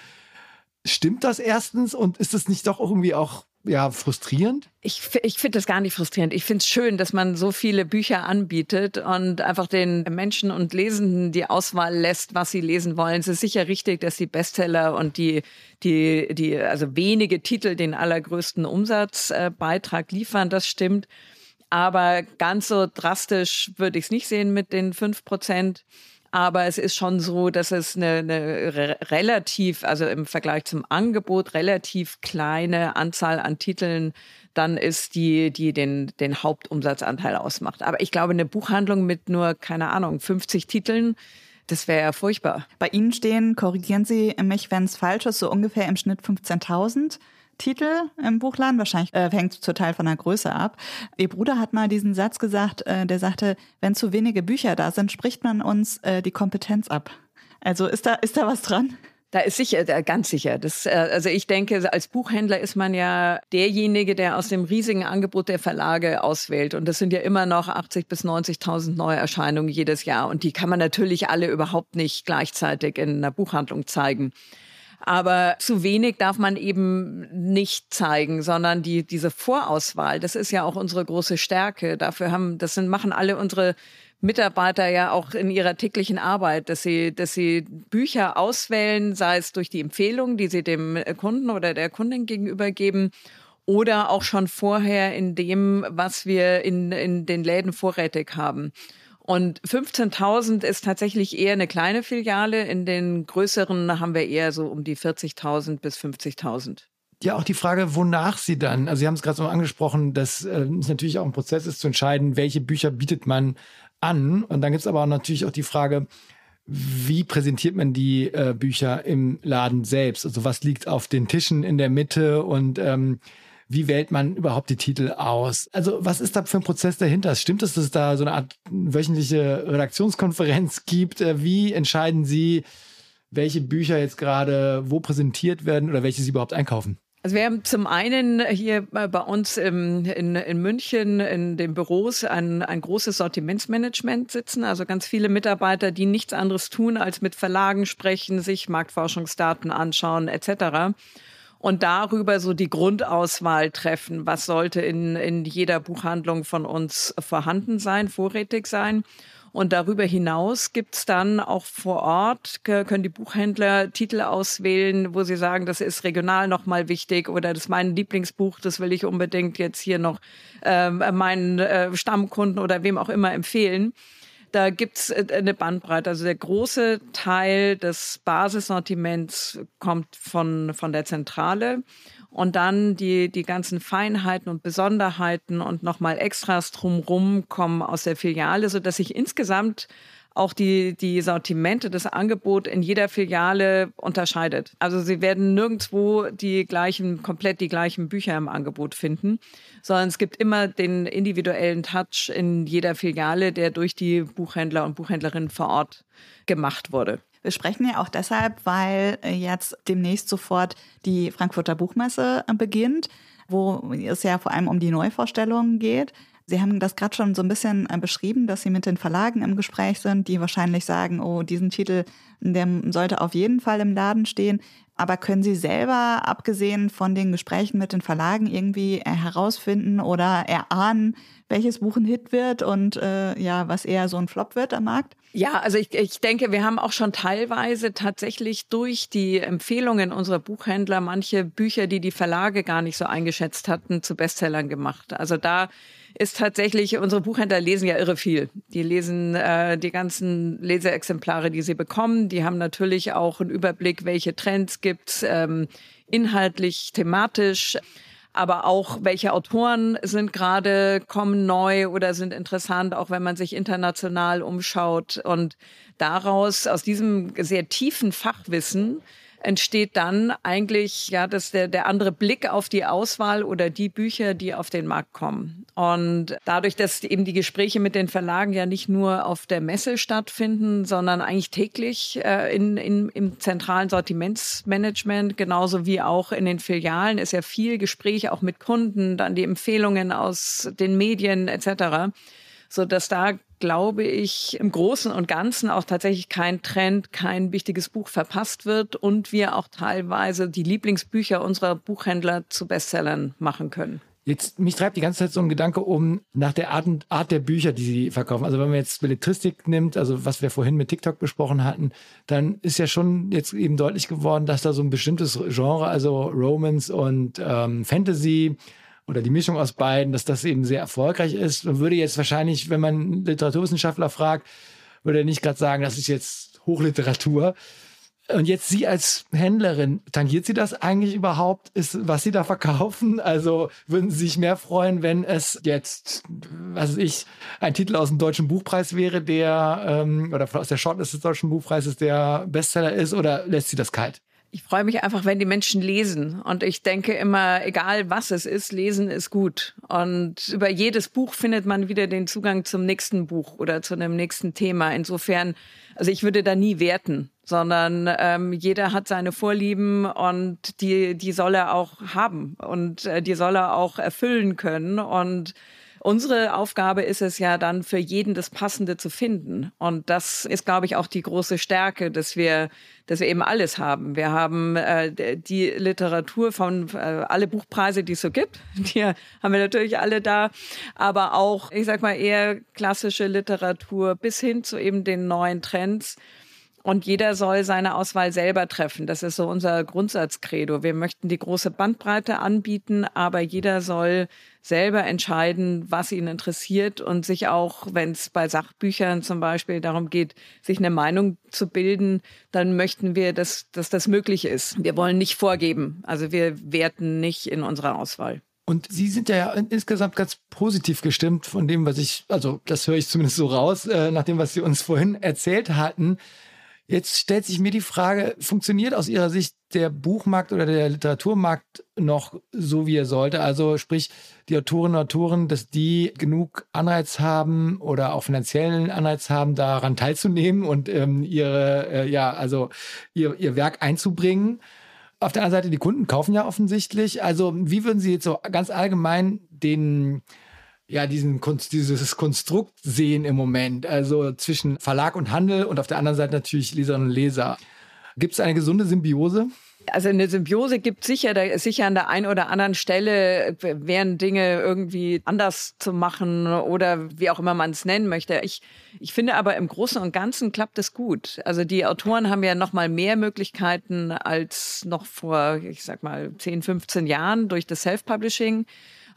Stimmt das erstens und ist es nicht doch irgendwie auch ja, frustrierend? Ich, ich finde das gar nicht frustrierend. Ich finde es schön, dass man so viele Bücher anbietet und einfach den Menschen und Lesenden die Auswahl lässt, was sie lesen wollen. Es ist sicher richtig, dass die Bestseller und die, die, die, also wenige Titel den allergrößten Umsatzbeitrag liefern. Das stimmt. Aber ganz so drastisch würde ich es nicht sehen mit den fünf Prozent. Aber es ist schon so, dass es eine, eine relativ, also im Vergleich zum Angebot, relativ kleine Anzahl an Titeln dann ist, die, die den, den Hauptumsatzanteil ausmacht. Aber ich glaube, eine Buchhandlung mit nur, keine Ahnung, 50 Titeln, das wäre ja furchtbar. Bei Ihnen stehen, korrigieren Sie mich, wenn es falsch ist, so ungefähr im Schnitt 15.000 Titel im Buchladen. Wahrscheinlich äh, hängt Teil von der Größe ab. Ihr Bruder hat mal diesen Satz gesagt, äh, der sagte, wenn zu wenige Bücher da sind, spricht man uns äh, die Kompetenz ab. Also ist da, ist da was dran? Da ist sicher, ganz sicher. Das, äh, also ich denke, als Buchhändler ist man ja derjenige, der aus dem riesigen Angebot der Verlage auswählt. Und das sind ja immer noch 80 bis 90.000 Neuerscheinungen jedes Jahr. Und die kann man natürlich alle überhaupt nicht gleichzeitig in einer Buchhandlung zeigen. Aber zu wenig darf man eben nicht zeigen, sondern die, diese Vorauswahl, das ist ja auch unsere große Stärke. Dafür haben, das sind, machen alle unsere Mitarbeiter ja auch in ihrer täglichen Arbeit, dass sie, dass sie Bücher auswählen, sei es durch die Empfehlung, die sie dem Kunden oder der Kundin gegenüber geben, oder auch schon vorher in dem, was wir in, in den Läden vorrätig haben. Und 15.000 ist tatsächlich eher eine kleine Filiale. In den größeren haben wir eher so um die 40.000 bis 50.000. Ja, auch die Frage, wonach sie dann, also Sie haben es gerade so angesprochen, dass äh, es natürlich auch ein Prozess ist zu entscheiden, welche Bücher bietet man an. Und dann gibt es aber auch natürlich auch die Frage, wie präsentiert man die äh, Bücher im Laden selbst? Also was liegt auf den Tischen in der Mitte und ähm, wie wählt man überhaupt die Titel aus? Also was ist da für ein Prozess dahinter? Stimmt es, dass es da so eine Art wöchentliche Redaktionskonferenz gibt? Äh, wie entscheiden Sie, welche Bücher jetzt gerade wo präsentiert werden oder welche Sie überhaupt einkaufen? Also wir haben zum einen hier bei uns im, in, in München in den Büros ein, ein großes Sortimentsmanagement sitzen, also ganz viele Mitarbeiter, die nichts anderes tun, als mit Verlagen sprechen, sich Marktforschungsdaten anschauen etc und darüber so die Grundauswahl treffen. Was sollte in, in jeder Buchhandlung von uns vorhanden sein, vorrätig sein? Und darüber hinaus gibt's dann auch vor Ort, können die Buchhändler Titel auswählen, wo sie sagen, das ist regional nochmal wichtig oder das ist mein Lieblingsbuch, das will ich unbedingt jetzt hier noch äh, meinen äh, Stammkunden oder wem auch immer empfehlen. Da gibt's äh, eine Bandbreite. Also der große Teil des Basissortiments kommt von, von der Zentrale. Und dann die, die ganzen Feinheiten und Besonderheiten und nochmal Extras drumrum kommen aus der Filiale, sodass sich insgesamt auch die, die Sortimente, das Angebot in jeder Filiale unterscheidet. Also sie werden nirgendwo die gleichen, komplett die gleichen Bücher im Angebot finden, sondern es gibt immer den individuellen Touch in jeder Filiale, der durch die Buchhändler und Buchhändlerinnen vor Ort gemacht wurde. Wir sprechen ja auch deshalb, weil jetzt demnächst sofort die Frankfurter Buchmesse beginnt, wo es ja vor allem um die Neuvorstellungen geht. Sie haben das gerade schon so ein bisschen äh, beschrieben, dass Sie mit den Verlagen im Gespräch sind, die wahrscheinlich sagen, oh, diesen Titel, der sollte auf jeden Fall im Laden stehen. Aber können Sie selber, abgesehen von den Gesprächen mit den Verlagen, irgendwie äh, herausfinden oder erahnen, welches Buch ein Hit wird und äh, ja, was eher so ein Flop wird am Markt? Ja, also ich, ich denke, wir haben auch schon teilweise tatsächlich durch die Empfehlungen unserer Buchhändler manche Bücher, die die Verlage gar nicht so eingeschätzt hatten, zu Bestsellern gemacht. Also da ist tatsächlich, unsere Buchhändler lesen ja irre viel. Die lesen äh, die ganzen Leseexemplare, die sie bekommen. Die haben natürlich auch einen Überblick, welche Trends gibt's, ähm, inhaltlich, thematisch aber auch welche Autoren sind gerade, kommen neu oder sind interessant, auch wenn man sich international umschaut. Und daraus, aus diesem sehr tiefen Fachwissen, entsteht dann eigentlich ja das der, der andere Blick auf die Auswahl oder die Bücher, die auf den Markt kommen. Und dadurch, dass eben die Gespräche mit den Verlagen ja nicht nur auf der Messe stattfinden, sondern eigentlich täglich äh, in, in, im zentralen Sortimentsmanagement, genauso wie auch in den Filialen, ist ja viel Gespräch auch mit Kunden, dann die Empfehlungen aus den Medien etc so dass da glaube ich im Großen und Ganzen auch tatsächlich kein Trend, kein wichtiges Buch verpasst wird und wir auch teilweise die Lieblingsbücher unserer Buchhändler zu Bestsellern machen können. Jetzt, mich treibt die ganze Zeit so ein Gedanke um nach der Art, Art der Bücher, die sie verkaufen. Also wenn man jetzt Belletristik nimmt, also was wir vorhin mit TikTok besprochen hatten, dann ist ja schon jetzt eben deutlich geworden, dass da so ein bestimmtes Genre, also Romance und ähm, Fantasy, oder die Mischung aus beiden, dass das eben sehr erfolgreich ist. Man würde jetzt wahrscheinlich, wenn man Literaturwissenschaftler fragt, würde er nicht gerade sagen, das ist jetzt Hochliteratur. Und jetzt Sie als Händlerin, tangiert Sie das eigentlich überhaupt, ist, was Sie da verkaufen? Also würden Sie sich mehr freuen, wenn es jetzt, was weiß ich, ein Titel aus dem Deutschen Buchpreis wäre, der, ähm, oder aus der Shortlist des Deutschen Buchpreises der Bestseller ist, oder lässt Sie das kalt? Ich freue mich einfach, wenn die Menschen lesen. Und ich denke immer, egal was es ist, lesen ist gut. Und über jedes Buch findet man wieder den Zugang zum nächsten Buch oder zu einem nächsten Thema. Insofern, also ich würde da nie werten, sondern ähm, jeder hat seine Vorlieben und die, die soll er auch haben und äh, die soll er auch erfüllen können. Und Unsere Aufgabe ist es ja dann für jeden das Passende zu finden. Und das ist, glaube ich, auch die große Stärke, dass wir, dass wir eben alles haben. Wir haben äh, die Literatur von äh, alle Buchpreise, die es so gibt. Die haben wir natürlich alle da. Aber auch, ich sag mal, eher klassische Literatur bis hin zu eben den neuen Trends. Und jeder soll seine Auswahl selber treffen. Das ist so unser Grundsatzcredo. Wir möchten die große Bandbreite anbieten, aber jeder soll selber entscheiden, was ihn interessiert und sich auch, wenn es bei Sachbüchern zum Beispiel darum geht, sich eine Meinung zu bilden, dann möchten wir, dass, dass das möglich ist. Wir wollen nicht vorgeben. Also wir werten nicht in unserer Auswahl. Und Sie sind ja insgesamt ganz positiv gestimmt von dem, was ich, also das höre ich zumindest so raus, äh, nach dem, was Sie uns vorhin erzählt hatten. Jetzt stellt sich mir die Frage, funktioniert aus Ihrer Sicht der Buchmarkt oder der Literaturmarkt noch so, wie er sollte? Also sprich, die Autorinnen und Autoren, dass die genug Anreiz haben oder auch finanziellen Anreiz haben, daran teilzunehmen und ähm, ihre, äh, ja, also ihr, ihr Werk einzubringen. Auf der anderen Seite, die Kunden kaufen ja offensichtlich. Also wie würden Sie jetzt so ganz allgemein den ja, diesen dieses Konstrukt sehen im Moment, also zwischen Verlag und Handel und auf der anderen Seite natürlich Leserinnen und Leser. Gibt es eine gesunde Symbiose? Also eine Symbiose gibt sicher, da, sicher an der einen oder anderen Stelle wären Dinge irgendwie anders zu machen oder wie auch immer man es nennen möchte. Ich, ich finde aber im Großen und Ganzen klappt es gut. Also die Autoren haben ja noch mal mehr Möglichkeiten als noch vor, ich sag mal, 10, 15 Jahren durch das Self-Publishing.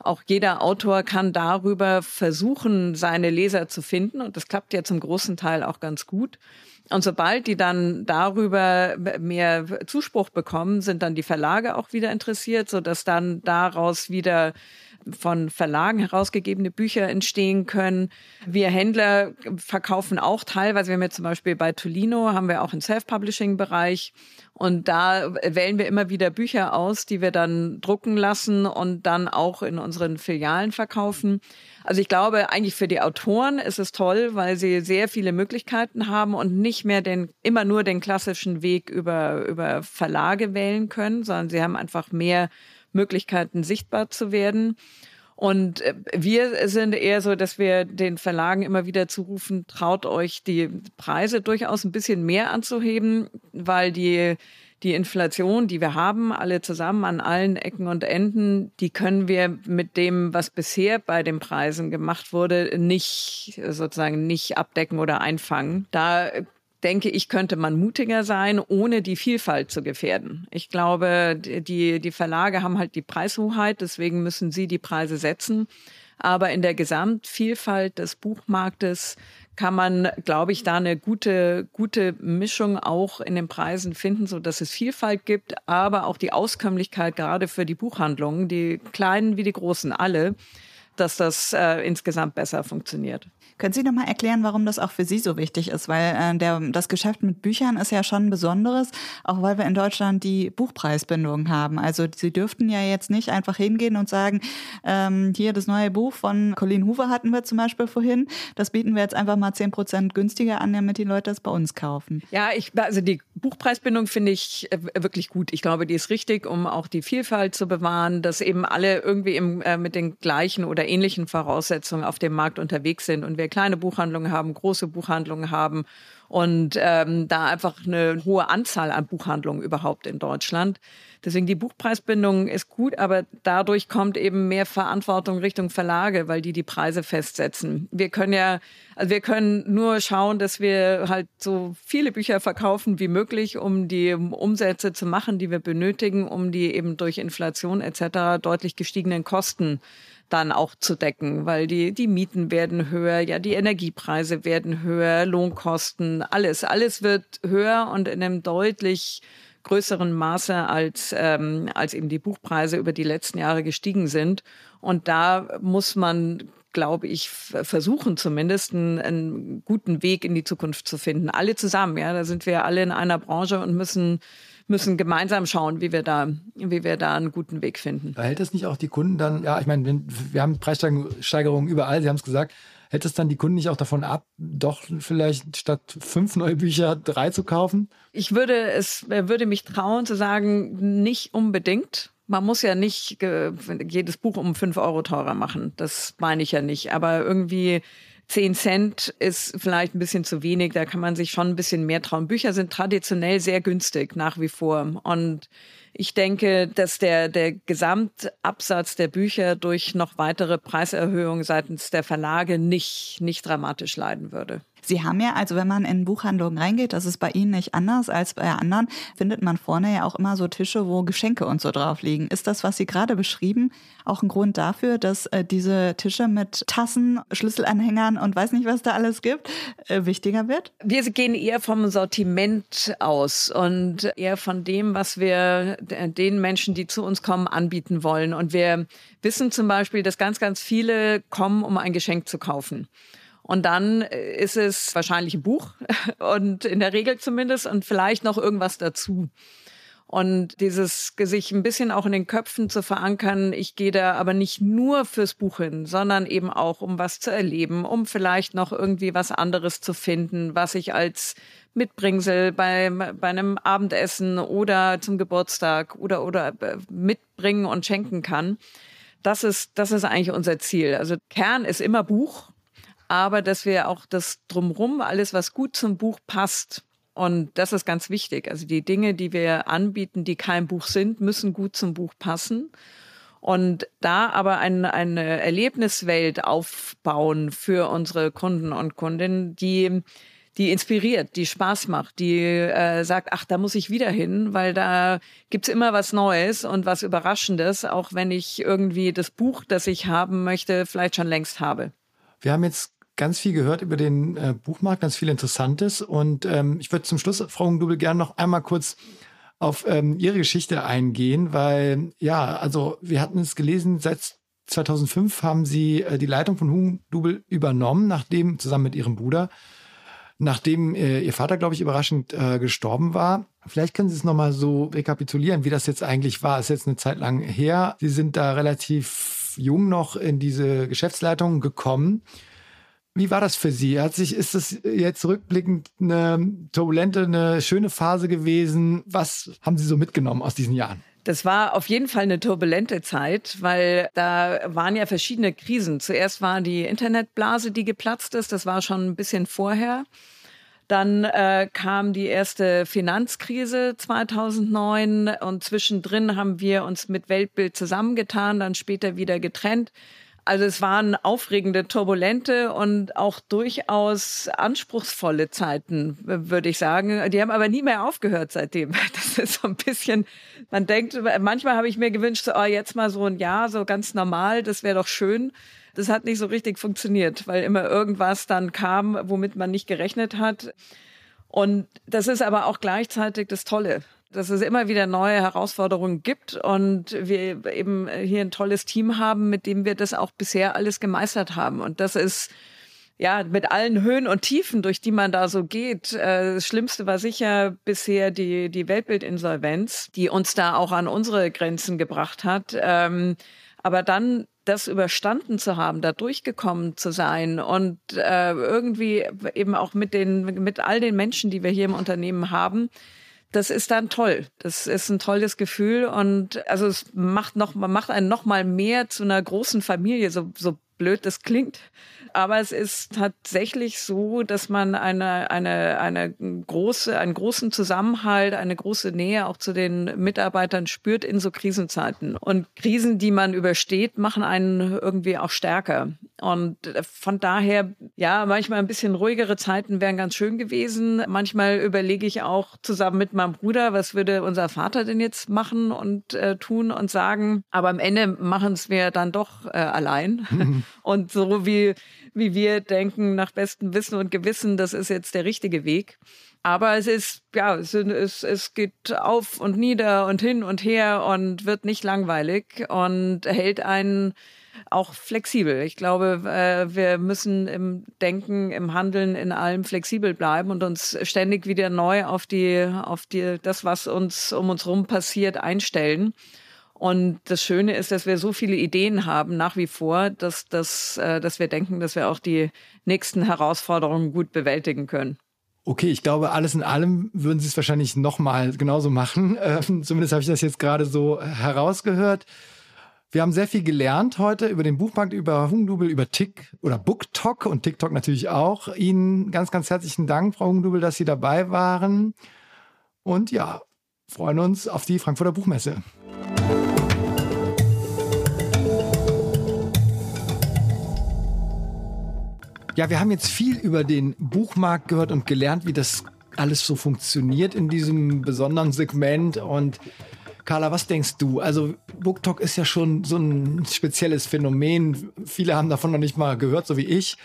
Auch jeder Autor kann darüber versuchen, seine Leser zu finden. Und das klappt ja zum großen Teil auch ganz gut. Und sobald die dann darüber mehr Zuspruch bekommen, sind dann die Verlage auch wieder interessiert, so dass dann daraus wieder von Verlagen herausgegebene Bücher entstehen können. Wir Händler verkaufen auch teilweise, wir haben jetzt zum Beispiel bei Tolino, haben wir auch einen Self-Publishing-Bereich und da wählen wir immer wieder Bücher aus, die wir dann drucken lassen und dann auch in unseren Filialen verkaufen. Also ich glaube, eigentlich für die Autoren ist es toll, weil sie sehr viele Möglichkeiten haben und nicht mehr den, immer nur den klassischen Weg über, über Verlage wählen können, sondern sie haben einfach mehr Möglichkeiten, sichtbar zu werden. Und äh, wir sind eher so, dass wir den Verlagen immer wieder zurufen, traut euch die Preise durchaus ein bisschen mehr anzuheben, weil die, die Inflation, die wir haben, alle zusammen an allen Ecken und Enden, die können wir mit dem, was bisher bei den Preisen gemacht wurde, nicht sozusagen nicht abdecken oder einfangen. Da denke ich, könnte man mutiger sein, ohne die Vielfalt zu gefährden. Ich glaube, die, die Verlage haben halt die Preishoheit, deswegen müssen sie die Preise setzen. Aber in der Gesamtvielfalt des Buchmarktes kann man, glaube ich, da eine gute, gute Mischung auch in den Preisen finden, so dass es Vielfalt gibt, aber auch die Auskömmlichkeit gerade für die Buchhandlungen, die kleinen wie die großen alle, dass das äh, insgesamt besser funktioniert. Können Sie noch mal erklären, warum das auch für Sie so wichtig ist? Weil äh, der, das Geschäft mit Büchern ist ja schon ein besonderes, auch weil wir in Deutschland die Buchpreisbindung haben. Also Sie dürften ja jetzt nicht einfach hingehen und sagen, ähm, hier das neue Buch von Colleen Hoover hatten wir zum Beispiel vorhin, das bieten wir jetzt einfach mal zehn Prozent günstiger an, damit die Leute das bei uns kaufen. Ja, ich, also die Buchpreisbindung finde ich äh, wirklich gut. Ich glaube, die ist richtig, um auch die Vielfalt zu bewahren, dass eben alle irgendwie im, äh, mit den gleichen oder ähnlichen Voraussetzungen auf dem Markt unterwegs sind und wer kleine Buchhandlungen haben, große Buchhandlungen haben und ähm, da einfach eine hohe Anzahl an Buchhandlungen überhaupt in Deutschland. Deswegen die Buchpreisbindung ist gut, aber dadurch kommt eben mehr Verantwortung Richtung Verlage, weil die die Preise festsetzen. Wir können ja, also wir können nur schauen, dass wir halt so viele Bücher verkaufen wie möglich, um die Umsätze zu machen, die wir benötigen, um die eben durch Inflation etc. deutlich gestiegenen Kosten dann auch zu decken, weil die, die Mieten werden höher, ja, die Energiepreise werden höher, Lohnkosten, alles, alles wird höher und in einem deutlich größeren Maße als, ähm, als eben die Buchpreise über die letzten Jahre gestiegen sind. Und da muss man glaube ich, versuchen zumindest einen, einen, guten Weg in die Zukunft zu finden. Alle zusammen, ja, da sind wir alle in einer Branche und müssen müssen gemeinsam schauen, wie wir da, wie wir da einen guten Weg finden. Hält es nicht auch die Kunden dann, ja, ich meine, wir haben Preissteigerungen überall, Sie haben es gesagt, hält es dann die Kunden nicht auch davon ab, doch vielleicht statt fünf neue Bücher drei zu kaufen? Ich würde es, würde mich trauen zu sagen, nicht unbedingt. Man muss ja nicht jedes Buch um fünf Euro teurer machen. Das meine ich ja nicht. Aber irgendwie 10 Cent ist vielleicht ein bisschen zu wenig, da kann man sich schon ein bisschen mehr trauen. Bücher sind traditionell sehr günstig nach wie vor. Und ich denke, dass der, der Gesamtabsatz der Bücher durch noch weitere Preiserhöhungen seitens der Verlage nicht, nicht dramatisch leiden würde. Sie haben ja, also wenn man in Buchhandlungen reingeht, das ist bei Ihnen nicht anders als bei anderen, findet man vorne ja auch immer so Tische, wo Geschenke und so drauf liegen. Ist das, was Sie gerade beschrieben, auch ein Grund dafür, dass äh, diese Tische mit Tassen, Schlüsselanhängern und weiß nicht, was da alles gibt, äh, wichtiger wird? Wir gehen eher vom Sortiment aus und eher von dem, was wir den Menschen, die zu uns kommen, anbieten wollen. Und wir wissen zum Beispiel, dass ganz, ganz viele kommen, um ein Geschenk zu kaufen. Und dann äh, ist es wahrscheinlich ein Buch und in der Regel zumindest und vielleicht noch irgendwas dazu. Und dieses sich ein bisschen auch in den Köpfen zu verankern, ich gehe da aber nicht nur fürs Buch hin, sondern eben auch, um was zu erleben, um vielleicht noch irgendwie was anderes zu finden, was ich als Mitbringsel bei, bei einem Abendessen oder zum Geburtstag oder, oder äh, mitbringen und schenken kann. Das ist, das ist eigentlich unser Ziel. Also Kern ist immer Buch aber dass wir auch das drumrum, alles, was gut zum Buch passt, und das ist ganz wichtig. Also die Dinge, die wir anbieten, die kein Buch sind, müssen gut zum Buch passen. Und da aber eine, eine Erlebniswelt aufbauen für unsere Kunden und Kundinnen, die, die inspiriert, die Spaß macht, die äh, sagt, ach, da muss ich wieder hin, weil da gibt's immer was Neues und was Überraschendes, auch wenn ich irgendwie das Buch, das ich haben möchte, vielleicht schon längst habe. Wir haben jetzt ganz viel gehört über den äh, Buchmarkt, ganz viel Interessantes. Und ähm, ich würde zum Schluss, Frau Hungdubel, gerne noch einmal kurz auf ähm, Ihre Geschichte eingehen, weil ja, also wir hatten es gelesen, seit 2005 haben Sie äh, die Leitung von Hungdubel übernommen, nachdem, zusammen mit Ihrem Bruder, nachdem äh, Ihr Vater, glaube ich, überraschend äh, gestorben war. Vielleicht können Sie es nochmal so rekapitulieren, wie das jetzt eigentlich war. Ist jetzt eine Zeit lang her. Sie sind da relativ jung noch in diese Geschäftsleitung gekommen. Wie war das für Sie? Hat sich, ist das jetzt rückblickend eine turbulente, eine schöne Phase gewesen? Was haben Sie so mitgenommen aus diesen Jahren? Das war auf jeden Fall eine turbulente Zeit, weil da waren ja verschiedene Krisen. Zuerst war die Internetblase, die geplatzt ist. Das war schon ein bisschen vorher. Dann äh, kam die erste Finanzkrise 2009 und zwischendrin haben wir uns mit Weltbild zusammengetan, dann später wieder getrennt. Also es waren aufregende, turbulente und auch durchaus anspruchsvolle Zeiten, würde ich sagen. Die haben aber nie mehr aufgehört seitdem. Das ist so ein bisschen, man denkt, manchmal habe ich mir gewünscht, oh, jetzt mal so ein Jahr, so ganz normal, das wäre doch schön. Das hat nicht so richtig funktioniert, weil immer irgendwas dann kam, womit man nicht gerechnet hat. Und das ist aber auch gleichzeitig das Tolle dass es immer wieder neue Herausforderungen gibt und wir eben hier ein tolles Team haben, mit dem wir das auch bisher alles gemeistert haben. Und das ist ja mit allen Höhen und Tiefen, durch die man da so geht. Äh, das Schlimmste war sicher bisher die, die Weltbildinsolvenz, die uns da auch an unsere Grenzen gebracht hat. Ähm, aber dann das überstanden zu haben, da durchgekommen zu sein und äh, irgendwie eben auch mit den, mit all den Menschen, die wir hier im Unternehmen haben, das ist dann toll. Das ist ein tolles Gefühl und also es macht noch, macht einen noch mal mehr zu einer großen Familie, so, so blöd das klingt. Aber es ist tatsächlich so, dass man eine, eine, eine große, einen großen Zusammenhalt, eine große Nähe auch zu den Mitarbeitern spürt in so Krisenzeiten. Und Krisen, die man übersteht, machen einen irgendwie auch stärker. Und äh, von daher, ja, manchmal ein bisschen ruhigere Zeiten wären ganz schön gewesen. Manchmal überlege ich auch zusammen mit meinem Bruder, was würde unser Vater denn jetzt machen und äh, tun und sagen. Aber am Ende machen es wir dann doch äh, allein. Mhm. Und so wie, wie wir denken, nach bestem Wissen und Gewissen, das ist jetzt der richtige Weg. Aber es ist, ja, es, es, es geht auf und nieder und hin und her und wird nicht langweilig und hält einen auch flexibel. Ich glaube, äh, wir müssen im Denken, im Handeln, in allem flexibel bleiben und uns ständig wieder neu auf die, auf die, das, was uns um uns herum passiert, einstellen. Und das Schöne ist, dass wir so viele Ideen haben nach wie vor, dass, dass, äh, dass wir denken, dass wir auch die nächsten Herausforderungen gut bewältigen können. Okay, ich glaube, alles in allem würden Sie es wahrscheinlich nochmal genauso machen. Ähm, zumindest habe ich das jetzt gerade so herausgehört. Wir haben sehr viel gelernt heute über den Buchmarkt, über Hugendubel, über Tick oder BookTok und TikTok natürlich auch. Ihnen ganz, ganz herzlichen Dank, Frau Hugendubel, dass Sie dabei waren. Und ja, freuen uns auf die Frankfurter Buchmesse. Ja, wir haben jetzt viel über den Buchmarkt gehört und gelernt, wie das alles so funktioniert in diesem besonderen Segment und Carla, was denkst du? Also BookTok ist ja schon so ein spezielles Phänomen. Viele haben davon noch nicht mal gehört, so wie ich.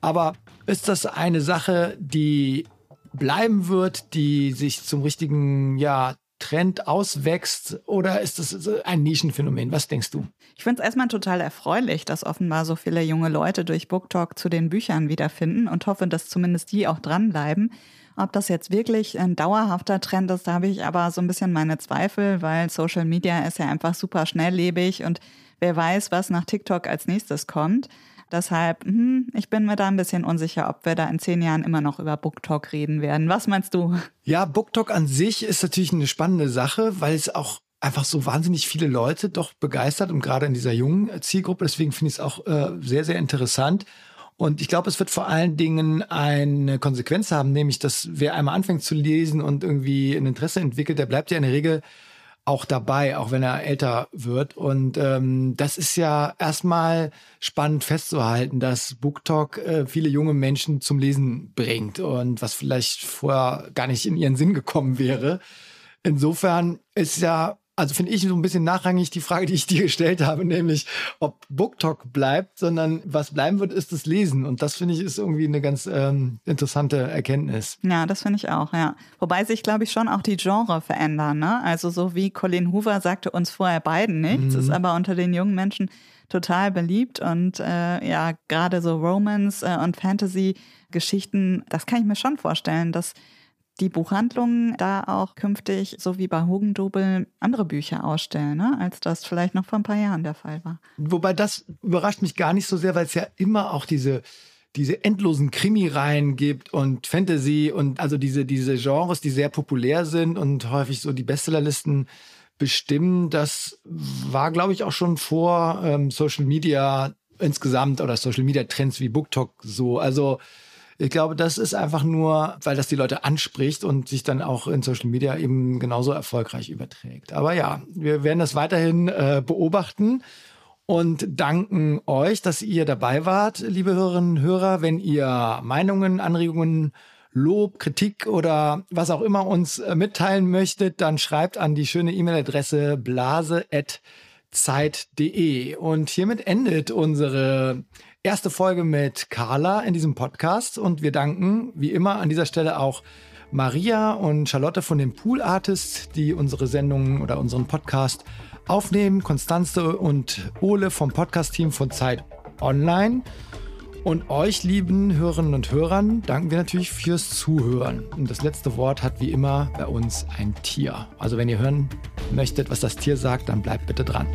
Aber ist das eine Sache, die bleiben wird, die sich zum richtigen ja, Trend auswächst oder ist das ein Nischenphänomen? Was denkst du? Ich finde es erstmal total erfreulich, dass offenbar so viele junge Leute durch BookTok zu den Büchern wiederfinden und hoffe, dass zumindest die auch dranbleiben. Ob das jetzt wirklich ein dauerhafter Trend ist, da habe ich aber so ein bisschen meine Zweifel, weil Social Media ist ja einfach super schnelllebig und wer weiß, was nach TikTok als nächstes kommt. Deshalb, hm, ich bin mir da ein bisschen unsicher, ob wir da in zehn Jahren immer noch über BookTok reden werden. Was meinst du? Ja, BookTok an sich ist natürlich eine spannende Sache, weil es auch einfach so wahnsinnig viele Leute doch begeistert und gerade in dieser jungen Zielgruppe. Deswegen finde ich es auch äh, sehr, sehr interessant. Und ich glaube, es wird vor allen Dingen eine Konsequenz haben, nämlich, dass wer einmal anfängt zu lesen und irgendwie ein Interesse entwickelt, der bleibt ja in der Regel auch dabei, auch wenn er älter wird. Und ähm, das ist ja erstmal spannend festzuhalten, dass BookTok äh, viele junge Menschen zum Lesen bringt und was vielleicht vorher gar nicht in ihren Sinn gekommen wäre. Insofern ist ja also finde ich so ein bisschen nachrangig die Frage, die ich dir gestellt habe, nämlich ob BookTok bleibt, sondern was bleiben wird, ist das Lesen. Und das finde ich ist irgendwie eine ganz ähm, interessante Erkenntnis. Ja, das finde ich auch, ja. Wobei sich, glaube ich, schon auch die Genre verändern. Ne? Also so wie Colin Hoover sagte uns vorher beiden nichts, mhm. ist aber unter den jungen Menschen total beliebt und äh, ja, gerade so Romance äh, und Fantasy-Geschichten, das kann ich mir schon vorstellen, dass die Buchhandlungen da auch künftig, so wie bei Hugendubel, andere Bücher ausstellen, ne? als das vielleicht noch vor ein paar Jahren der Fall war. Wobei das überrascht mich gar nicht so sehr, weil es ja immer auch diese diese endlosen Krimireihen gibt und Fantasy und also diese, diese Genres, die sehr populär sind und häufig so die Bestsellerlisten bestimmen. Das war, glaube ich, auch schon vor ähm, Social Media insgesamt oder Social Media Trends wie BookTok so. Also ich glaube, das ist einfach nur, weil das die Leute anspricht und sich dann auch in Social Media eben genauso erfolgreich überträgt. Aber ja, wir werden das weiterhin äh, beobachten und danken euch, dass ihr dabei wart, liebe Hörerinnen und Hörer. Wenn ihr Meinungen, Anregungen, Lob, Kritik oder was auch immer uns äh, mitteilen möchtet, dann schreibt an die schöne E-Mail-Adresse blase.zeit.de. Und hiermit endet unsere erste Folge mit Carla in diesem Podcast und wir danken wie immer an dieser Stelle auch Maria und Charlotte von den Pool Artists, die unsere Sendungen oder unseren Podcast aufnehmen, Konstanze und Ole vom Podcast-Team von Zeit Online. Und euch, lieben Hörerinnen und Hörern, danken wir natürlich fürs Zuhören. Und das letzte Wort hat wie immer bei uns ein Tier. Also wenn ihr hören möchtet, was das Tier sagt, dann bleibt bitte dran.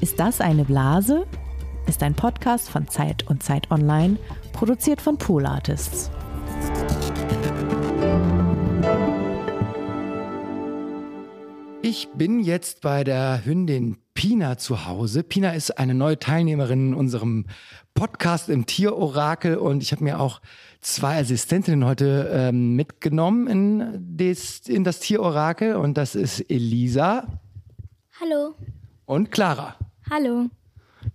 Ist das eine Blase? Ist ein Podcast von Zeit und Zeit Online, produziert von Pool Artists. Ich bin jetzt bei der Hündin Pi Pina zu Hause. Pina ist eine neue Teilnehmerin in unserem Podcast im Tierorakel und ich habe mir auch zwei Assistentinnen heute ähm, mitgenommen in, des, in das Tierorakel und das ist Elisa. Hallo. Und Clara. Hallo.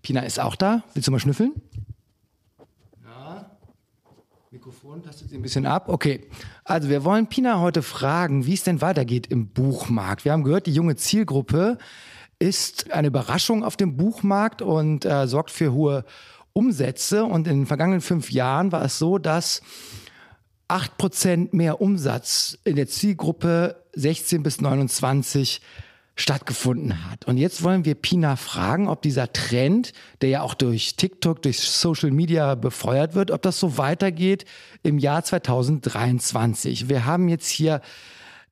Pina ist auch da. Willst du mal schnüffeln? Mikrofon tastet sie ein bisschen ab. Okay. Also wir wollen Pina heute fragen, wie es denn weitergeht im Buchmarkt. Wir haben gehört, die junge Zielgruppe ist eine Überraschung auf dem Buchmarkt und äh, sorgt für hohe Umsätze. Und in den vergangenen fünf Jahren war es so, dass acht Prozent mehr Umsatz in der Zielgruppe 16 bis 29 stattgefunden hat. Und jetzt wollen wir Pina fragen, ob dieser Trend, der ja auch durch TikTok, durch Social Media befeuert wird, ob das so weitergeht im Jahr 2023. Wir haben jetzt hier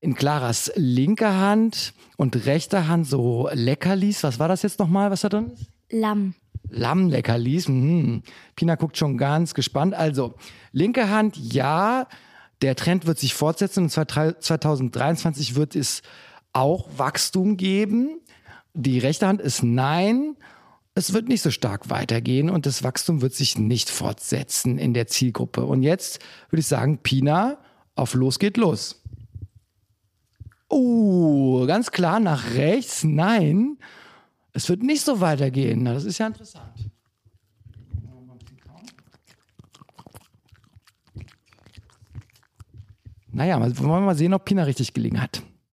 in Claras linker Hand und rechter Hand so Leckerlis. Was war das jetzt nochmal, was da drin ist? Lamm. Lammleckerlis. Mhm. Pina guckt schon ganz gespannt. Also, linke Hand, ja, der Trend wird sich fortsetzen und 2023 wird es auch Wachstum geben. Die rechte Hand ist nein. Es wird nicht so stark weitergehen und das Wachstum wird sich nicht fortsetzen in der Zielgruppe. Und jetzt würde ich sagen, Pina, auf los geht los. Oh, ganz klar nach rechts, nein. Es wird nicht so weitergehen. Das ist ja interessant. Naja, wollen wir mal sehen, ob Pina richtig gelegen hat.